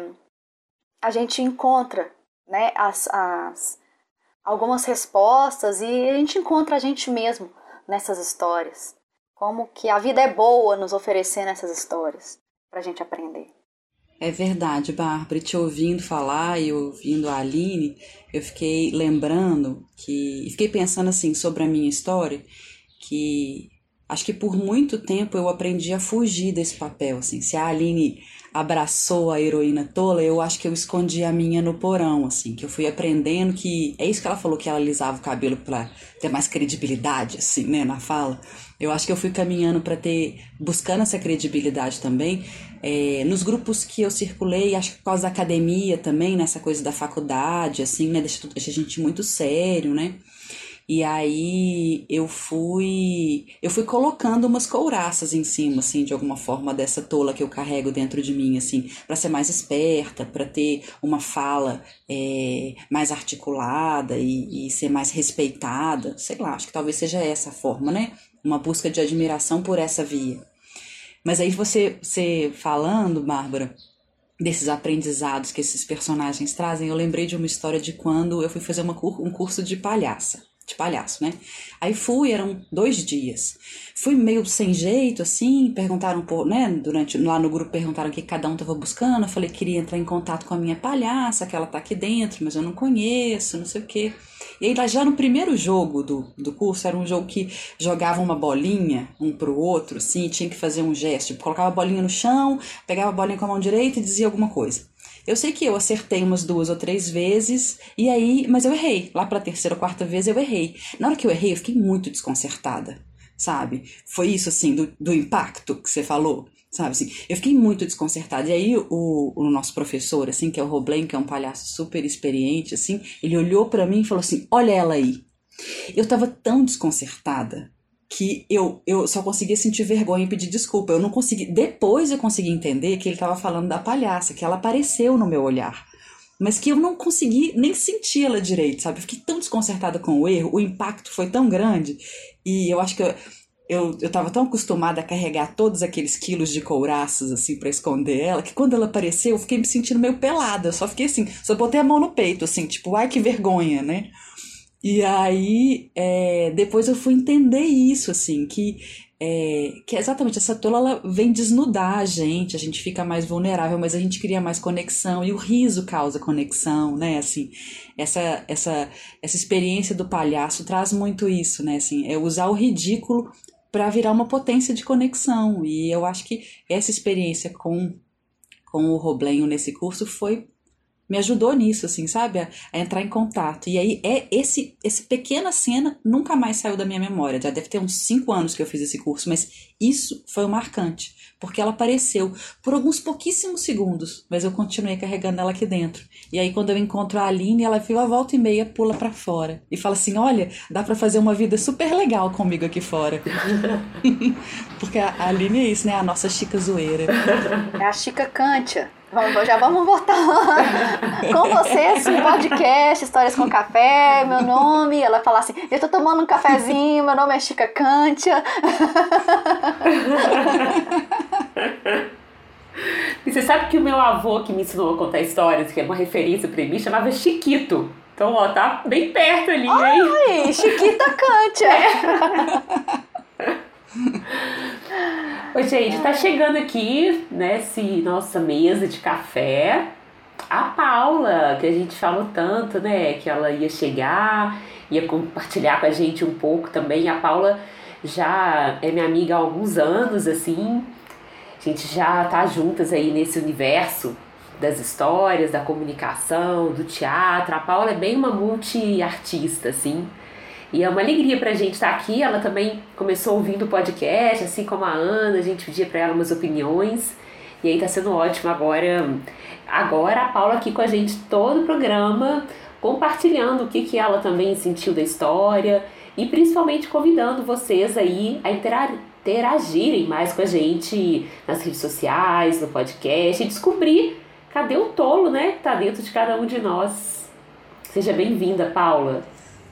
a gente encontra né, as, as, algumas respostas e a gente encontra a gente mesmo nessas histórias. Como que a vida é boa nos oferecendo essas histórias para a gente aprender. É verdade, Bárbara, te ouvindo falar e ouvindo a Aline, eu fiquei lembrando que. Fiquei pensando assim sobre a minha história, que acho que por muito tempo eu aprendi a fugir desse papel. Assim, se a Aline abraçou a heroína tola, eu acho que eu escondi a minha no porão, assim, que eu fui aprendendo que. É isso que ela falou que ela alisava o cabelo para ter mais credibilidade, assim, né, na fala. Eu acho que eu fui caminhando para ter. buscando essa credibilidade também. É, nos grupos que eu circulei, acho que por causa da academia também, nessa coisa da faculdade, assim, né, deixa, deixa a gente muito sério, né. E aí eu fui eu fui colocando umas couraças em cima assim de alguma forma dessa tola que eu carrego dentro de mim assim para ser mais esperta para ter uma fala é, mais articulada e, e ser mais respeitada. Sei lá acho que talvez seja essa a forma né? Uma busca de admiração por essa via. Mas aí você você falando Bárbara desses aprendizados que esses personagens trazem, eu lembrei de uma história de quando eu fui fazer uma, um curso de palhaça de palhaço, né? Aí fui, eram dois dias. Fui meio sem jeito, assim, perguntaram por, né? Durante lá no grupo perguntaram o que cada um tava buscando. Eu falei que queria entrar em contato com a minha palhaça, que ela tá aqui dentro, mas eu não conheço, não sei o quê. E aí, já no primeiro jogo do, do curso, era um jogo que jogava uma bolinha um pro outro, assim, tinha que fazer um gesto. Tipo, colocava a bolinha no chão, pegava a bolinha com a mão direita e dizia alguma coisa. Eu sei que eu acertei umas duas ou três vezes, e aí, mas eu errei. Lá pela terceira ou quarta vez eu errei. Na hora que eu errei, eu fiquei muito desconcertada, sabe? Foi isso, assim, do, do impacto que você falou. sabe assim? Eu fiquei muito desconcertada. E aí o, o nosso professor, assim, que é o Roblen, que é um palhaço super experiente, assim, ele olhou para mim e falou assim: "Olha ela aí". Eu tava tão desconcertada que eu, eu só conseguia sentir vergonha e pedir desculpa. Eu não consegui. Depois eu consegui entender que ele estava falando da palhaça, que ela apareceu no meu olhar. Mas que eu não consegui nem sentir ela direito, sabe? Eu fiquei tão desconcertada com o erro, o impacto foi tão grande. E eu acho que eu, eu, eu tão acostumada a carregar todos aqueles quilos de couraças, assim, para esconder ela, que quando ela apareceu, eu fiquei me sentindo meio pelada. Eu só fiquei assim, só botei a mão no peito, assim, tipo, ai que vergonha, né? E aí, é, depois eu fui entender isso, assim, que, é, que exatamente essa tola ela vem desnudar a gente, a gente fica mais vulnerável, mas a gente cria mais conexão, e o riso causa conexão, né, assim, essa, essa, essa experiência do palhaço traz muito isso, né, assim, é usar o ridículo para virar uma potência de conexão, e eu acho que essa experiência com, com o Roblenho nesse curso foi me ajudou nisso, assim, sabe? A, a, entrar em contato. E aí, é esse, esse pequena cena nunca mais saiu da minha memória. Já deve ter uns cinco anos que eu fiz esse curso, mas isso foi o marcante. Porque ela apareceu por alguns pouquíssimos segundos, mas eu continuei carregando ela aqui dentro. E aí, quando eu encontro a Aline, ela viu a volta e meia, pula para fora. E fala assim: Olha, dá para fazer uma vida super legal comigo aqui fora. [LAUGHS] porque a Aline é isso, né? A nossa Chica Zoeira. É a Chica Cantia. Vamos, já vamos voltar com vocês no podcast Histórias com Café, meu nome. Ela fala assim: Eu tô tomando um cafezinho, meu nome é Chica Cantia. E você sabe que o meu avô que me ensinou a contar histórias, que é uma referência para mim, chamava Chiquito. Então, ó, tá bem perto ali, hein? Ai, Chiquita Cantia. É. [LAUGHS] Oi, gente, tá chegando aqui nessa nossa mesa de café a Paula, que a gente falou tanto, né? Que ela ia chegar, ia compartilhar com a gente um pouco também. A Paula já é minha amiga há alguns anos, assim. A gente já tá juntas aí nesse universo das histórias, da comunicação, do teatro. A Paula é bem uma multi-artista, assim. E é uma alegria pra gente estar aqui. Ela também começou ouvindo o podcast, assim como a Ana, a gente pedia para ela umas opiniões. E aí tá sendo ótimo agora. Agora a Paula aqui com a gente todo o programa, compartilhando o que, que ela também sentiu da história e principalmente convidando vocês aí a interagirem mais com a gente nas redes sociais, no podcast e descobrir cadê o tolo, né, que tá dentro de cada um de nós. Seja bem-vinda, Paula.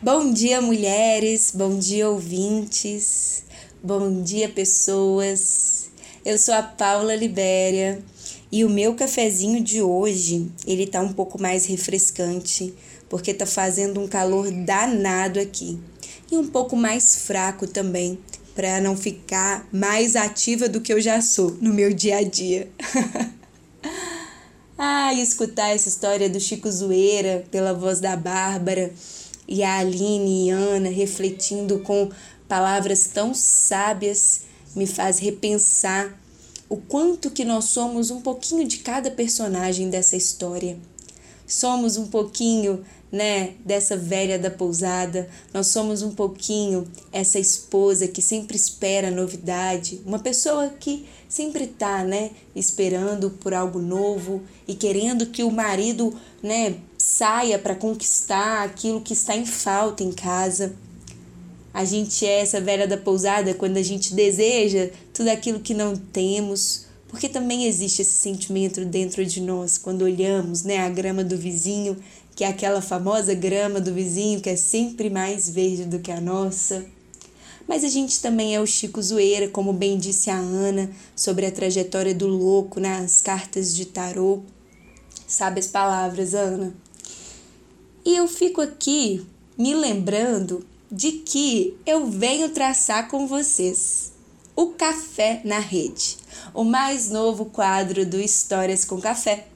Bom dia, mulheres, bom dia, ouvintes, bom dia, pessoas. Eu sou a Paula Libéria e o meu cafezinho de hoje, ele tá um pouco mais refrescante, porque tá fazendo um calor danado aqui. E um pouco mais fraco também, para não ficar mais ativa do que eu já sou no meu dia a dia. [LAUGHS] ah, escutar essa história do Chico Zoeira pela voz da Bárbara e a Aline e Ana refletindo com palavras tão sábias me faz repensar o quanto que nós somos um pouquinho de cada personagem dessa história. Somos um pouquinho, né, dessa velha da pousada, nós somos um pouquinho essa esposa que sempre espera novidade, uma pessoa que sempre tá, né, esperando por algo novo e querendo que o marido, né, saia para conquistar aquilo que está em falta em casa. A gente é essa velha da pousada quando a gente deseja tudo aquilo que não temos, porque também existe esse sentimento dentro de nós quando olhamos, né, a grama do vizinho, que é aquela famosa grama do vizinho que é sempre mais verde do que a nossa. Mas a gente também é o Chico Zoeira, como bem disse a Ana, sobre a trajetória do louco nas cartas de tarô. Sabe as palavras, Ana? E eu fico aqui me lembrando de que eu venho traçar com vocês o Café na Rede, o mais novo quadro do Histórias com Café.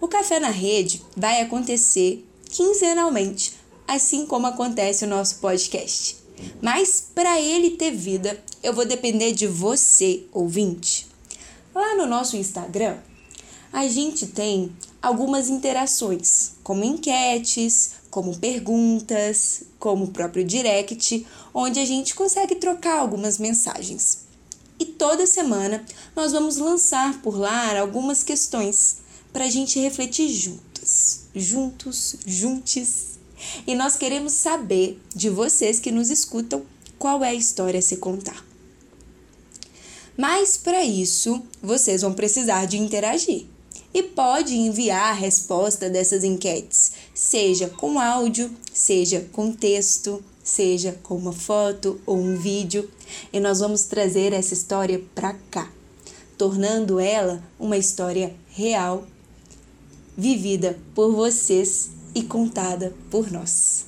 O Café na Rede vai acontecer quinzenalmente, assim como acontece o nosso podcast. Mas para ele ter vida, eu vou depender de você, ouvinte. Lá no nosso Instagram, a gente tem algumas interações, como enquetes, como perguntas, como o próprio direct, onde a gente consegue trocar algumas mensagens. E toda semana nós vamos lançar por lá algumas questões para a gente refletir juntas, juntos, juntes. E nós queremos saber de vocês que nos escutam qual é a história a se contar. Mas para isso, vocês vão precisar de interagir. E pode enviar a resposta dessas enquetes, seja com áudio, seja com texto, seja com uma foto ou um vídeo, e nós vamos trazer essa história para cá, tornando ela uma história real, vivida por vocês e contada por nós.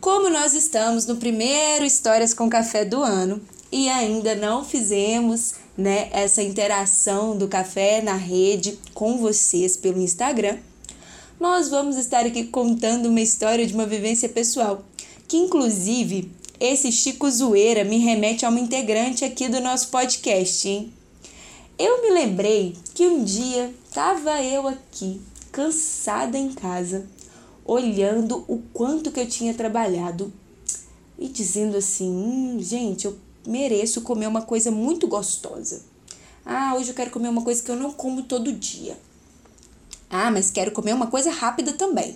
Como nós estamos no primeiro Histórias com Café do ano e ainda não fizemos né, essa interação do café na rede com vocês pelo Instagram, nós vamos estar aqui contando uma história de uma vivência pessoal, que inclusive esse Chico Zoeira me remete a uma integrante aqui do nosso podcast, hein? Eu me lembrei que um dia estava eu aqui, cansada em casa, olhando o quanto que eu tinha trabalhado e dizendo assim: hum, gente, eu mereço comer uma coisa muito gostosa. Ah, hoje eu quero comer uma coisa que eu não como todo dia. Ah, mas quero comer uma coisa rápida também.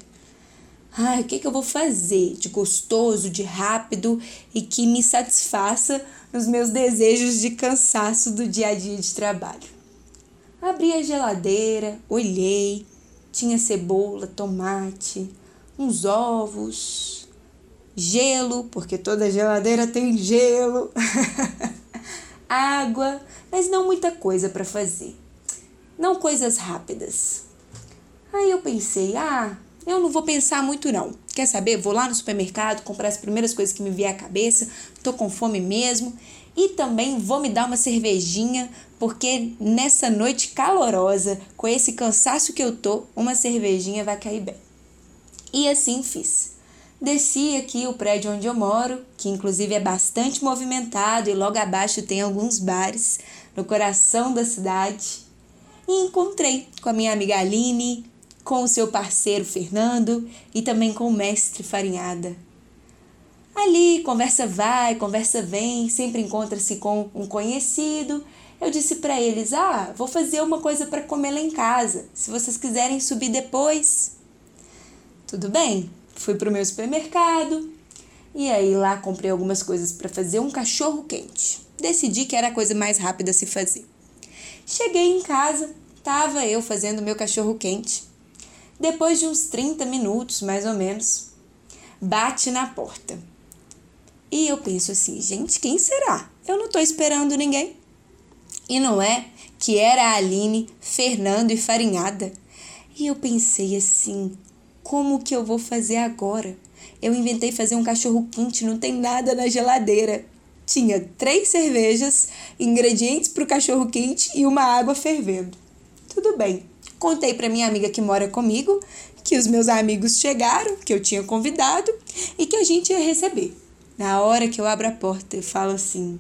Ah, o que, que eu vou fazer de gostoso, de rápido e que me satisfaça nos meus desejos de cansaço do dia a dia de trabalho? Abri a geladeira, olhei, tinha cebola, tomate, uns ovos, gelo, porque toda geladeira tem gelo, [LAUGHS] água, mas não muita coisa para fazer. Não coisas rápidas. Aí eu pensei, ah, eu não vou pensar muito não. Quer saber? Vou lá no supermercado comprar as primeiras coisas que me vier à cabeça. Tô com fome mesmo. E também vou me dar uma cervejinha, porque nessa noite calorosa, com esse cansaço que eu tô, uma cervejinha vai cair bem. E assim fiz. Desci aqui o prédio onde eu moro, que inclusive é bastante movimentado e logo abaixo tem alguns bares no coração da cidade. E encontrei com a minha amiga Aline, com o seu parceiro Fernando e também com o mestre Farinhada. Ali, conversa vai, conversa vem, sempre encontra-se com um conhecido. Eu disse para eles: "Ah, vou fazer uma coisa para comer lá em casa. Se vocês quiserem subir depois". Tudo bem? Fui pro meu supermercado e aí lá comprei algumas coisas para fazer um cachorro quente. Decidi que era a coisa mais rápida a se fazer. Cheguei em casa, tava eu fazendo meu cachorro quente. Depois de uns 30 minutos, mais ou menos, bate na porta. E eu penso assim, gente, quem será? Eu não tô esperando ninguém. E não é que era a Aline, Fernando e Farinhada. E eu pensei assim, como que eu vou fazer agora? Eu inventei fazer um cachorro quente, não tem nada na geladeira. Tinha três cervejas, ingredientes para o cachorro quente e uma água fervendo. Tudo bem. Contei para minha amiga que mora comigo que os meus amigos chegaram, que eu tinha convidado e que a gente ia receber. Na hora que eu abro a porta, eu falo assim: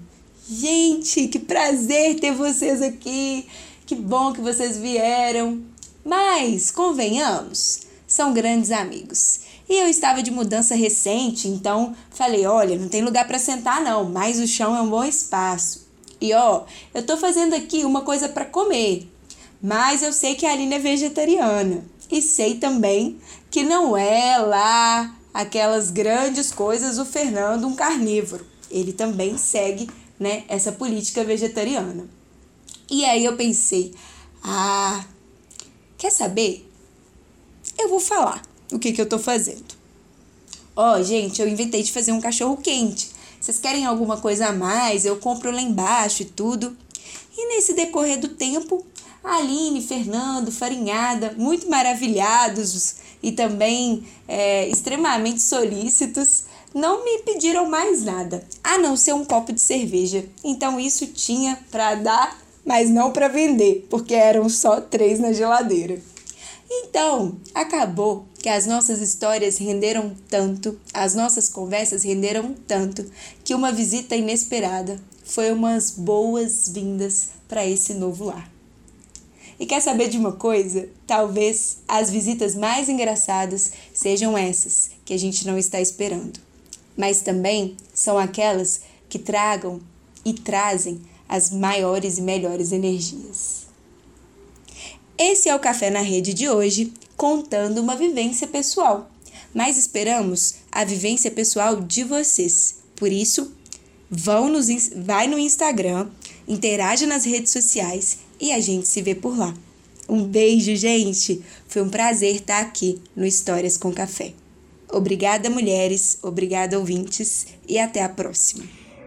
Gente, que prazer ter vocês aqui! Que bom que vocês vieram! Mas, convenhamos, são grandes amigos. E eu estava de mudança recente, então falei: olha, não tem lugar para sentar não, mas o chão é um bom espaço. E ó, eu tô fazendo aqui uma coisa para comer, mas eu sei que a Aline é vegetariana. E sei também que não é lá aquelas grandes coisas o Fernando um carnívoro. Ele também segue, né, essa política vegetariana. E aí eu pensei: "Ah, quer saber? Eu vou falar o que, que eu tô fazendo. Ó, oh, gente, eu inventei de fazer um cachorro quente. Vocês querem alguma coisa a mais? Eu compro lá embaixo e tudo. E nesse decorrer do tempo, Aline, Fernando, Farinhada, muito maravilhados e também é, extremamente solícitos, não me pediram mais nada, a não ser um copo de cerveja. Então isso tinha para dar, mas não para vender, porque eram só três na geladeira. Então, acabou que as nossas histórias renderam tanto, as nossas conversas renderam tanto, que uma visita inesperada foi umas boas-vindas para esse novo lar. E quer saber de uma coisa? Talvez as visitas mais engraçadas sejam essas que a gente não está esperando. Mas também são aquelas que tragam e trazem as maiores e melhores energias. Esse é o Café na Rede de hoje, contando uma vivência pessoal. Mas esperamos a vivência pessoal de vocês. Por isso, vão nos, vai no Instagram, interaja nas redes sociais e a gente se vê por lá. Um beijo, gente! Foi um prazer estar aqui no Histórias com Café. Obrigada, mulheres, obrigada, ouvintes, e até a próxima.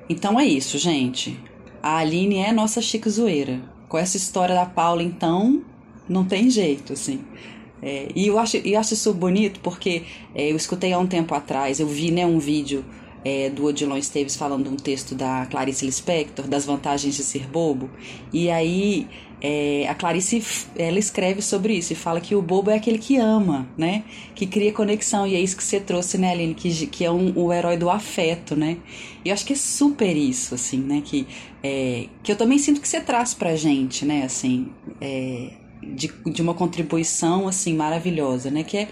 Então é isso, gente. A Aline é nossa chique zoeira. Com essa história da Paula, então, não tem jeito, assim. É, e eu acho, eu acho isso bonito porque é, eu escutei há um tempo atrás, eu vi né, um vídeo é, do Odilon Esteves falando um texto da Clarice Lispector, das vantagens de ser bobo. E aí é, a Clarice ela escreve sobre isso e fala que o bobo é aquele que ama, né? Que cria conexão. E é isso que você trouxe, né, Aline? Que, que é um, o herói do afeto, né? E eu acho que é super isso, assim, né? Que, é, que eu também sinto que você traz pra gente, né? Assim, é, de, de uma contribuição, assim, maravilhosa, né? Que é,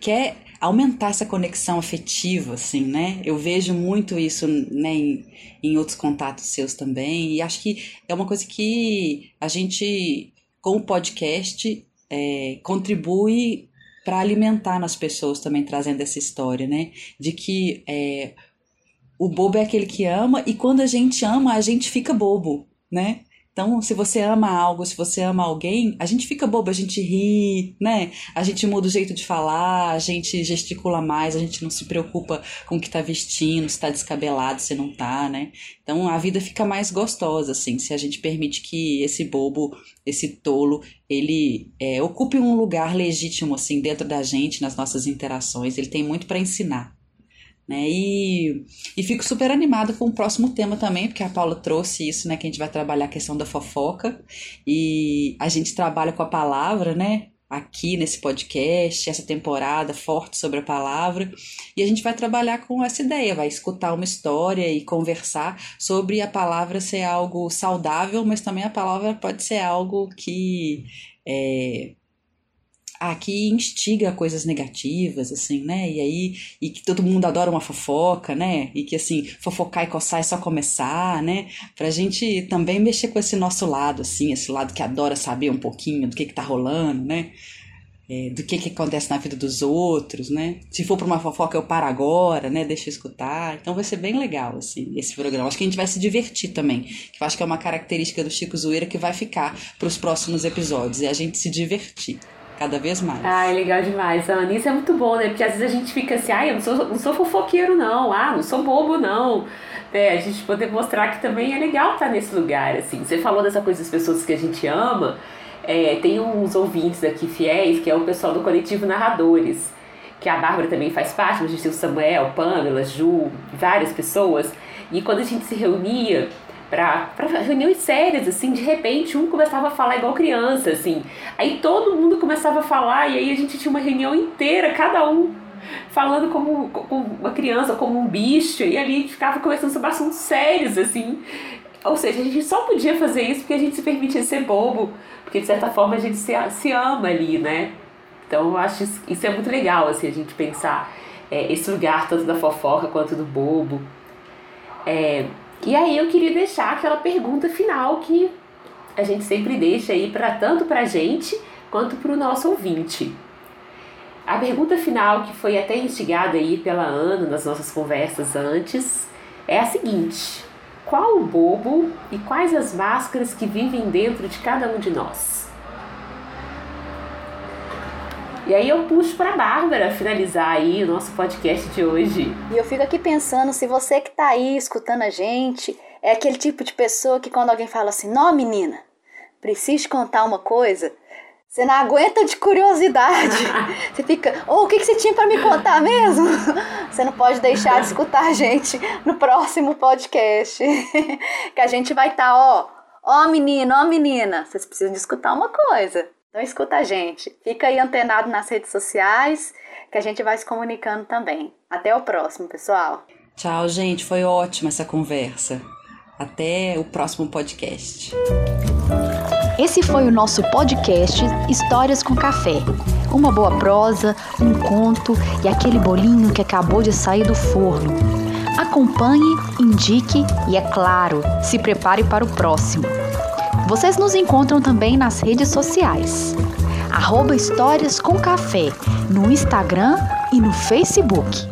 que é aumentar essa conexão afetiva, assim, né? Eu vejo muito isso, né, em, em outros contatos seus também, e acho que é uma coisa que a gente, com o podcast, é, contribui para alimentar nas pessoas também, trazendo essa história, né? De que é, o bobo é aquele que ama, e quando a gente ama, a gente fica bobo, né? Então, se você ama algo, se você ama alguém, a gente fica bobo, a gente ri, né? A gente muda o jeito de falar, a gente gesticula mais, a gente não se preocupa com o que tá vestindo, se tá descabelado, se não tá, né? Então, a vida fica mais gostosa, assim, se a gente permite que esse bobo, esse tolo, ele é, ocupe um lugar legítimo, assim, dentro da gente, nas nossas interações. Ele tem muito para ensinar. Né? E, e fico super animada com o próximo tema também, porque a Paula trouxe isso, né? Que a gente vai trabalhar a questão da fofoca. E a gente trabalha com a palavra, né? Aqui nesse podcast, essa temporada forte sobre a palavra. E a gente vai trabalhar com essa ideia, vai escutar uma história e conversar sobre a palavra ser algo saudável, mas também a palavra pode ser algo que. É, aqui instiga coisas negativas, assim, né? E aí, e que todo mundo adora uma fofoca, né? E que assim, fofocar e coçar é só começar, né? Pra gente também mexer com esse nosso lado, assim, esse lado que adora saber um pouquinho do que que tá rolando, né? É, do que que acontece na vida dos outros, né? Se for pra uma fofoca, eu paro agora, né? Deixa eu escutar. Então vai ser bem legal, assim, esse programa. Acho que a gente vai se divertir também. Que eu acho que é uma característica do Chico Zoeira que vai ficar pros próximos episódios. É a gente se divertir cada vez mais. Ah, legal demais, Ana. Isso é muito bom, né? Porque às vezes a gente fica assim, ah, eu não sou, não sou fofoqueiro, não. Ah, não sou bobo, não. É, a gente poder mostrar que também é legal estar nesse lugar, assim. Você falou dessa coisa das pessoas que a gente ama. É, tem uns ouvintes aqui fiéis, que é o pessoal do coletivo Narradores, que a Bárbara também faz parte, a gente tem o Samuel, Pamela, Ju, várias pessoas. E quando a gente se reunia, para reuniões sérias, assim, de repente um começava a falar igual criança, assim. Aí todo mundo começava a falar e aí a gente tinha uma reunião inteira, cada um falando como, como uma criança, como um bicho, e ali a gente ficava conversando sobre assuntos sérios, assim. Ou seja, a gente só podia fazer isso porque a gente se permitia ser bobo, porque de certa forma a gente se, se ama ali, né? Então eu acho isso, isso é muito legal, assim, a gente pensar é, esse lugar tanto da fofoca quanto do bobo. É, e aí eu queria deixar aquela pergunta final que a gente sempre deixa aí para tanto para a gente quanto para o nosso ouvinte. A pergunta final, que foi até instigada aí pela Ana nas nossas conversas antes, é a seguinte: qual o bobo e quais as máscaras que vivem dentro de cada um de nós? E aí eu puxo para Bárbara finalizar aí o nosso podcast de hoje. E eu fico aqui pensando, se você que tá aí escutando a gente, é aquele tipo de pessoa que quando alguém fala assim, não menina, preciso contar uma coisa, você não aguenta de curiosidade. [LAUGHS] Você fica, oh, o que, que você tinha para me contar mesmo? Você não pode deixar de escutar a gente no próximo podcast. [LAUGHS] Que a gente vai estar, tá, ó, ó menino, ó menina, vocês precisam de escutar uma coisa. Então escuta a gente. Fica aí antenado nas redes sociais que a gente vai se comunicando também. Até o próximo, pessoal. Tchau, gente. Foi ótima essa conversa. Até o próximo podcast. Esse foi o nosso podcast Histórias com Café. Uma boa prosa, um conto e aquele bolinho que acabou de sair do forno. acompanhe, indique e, é claro, se prepare para o próximo. Vocês nos encontram também nas redes sociais. Arroba Histórias com Café no Instagram e no Facebook.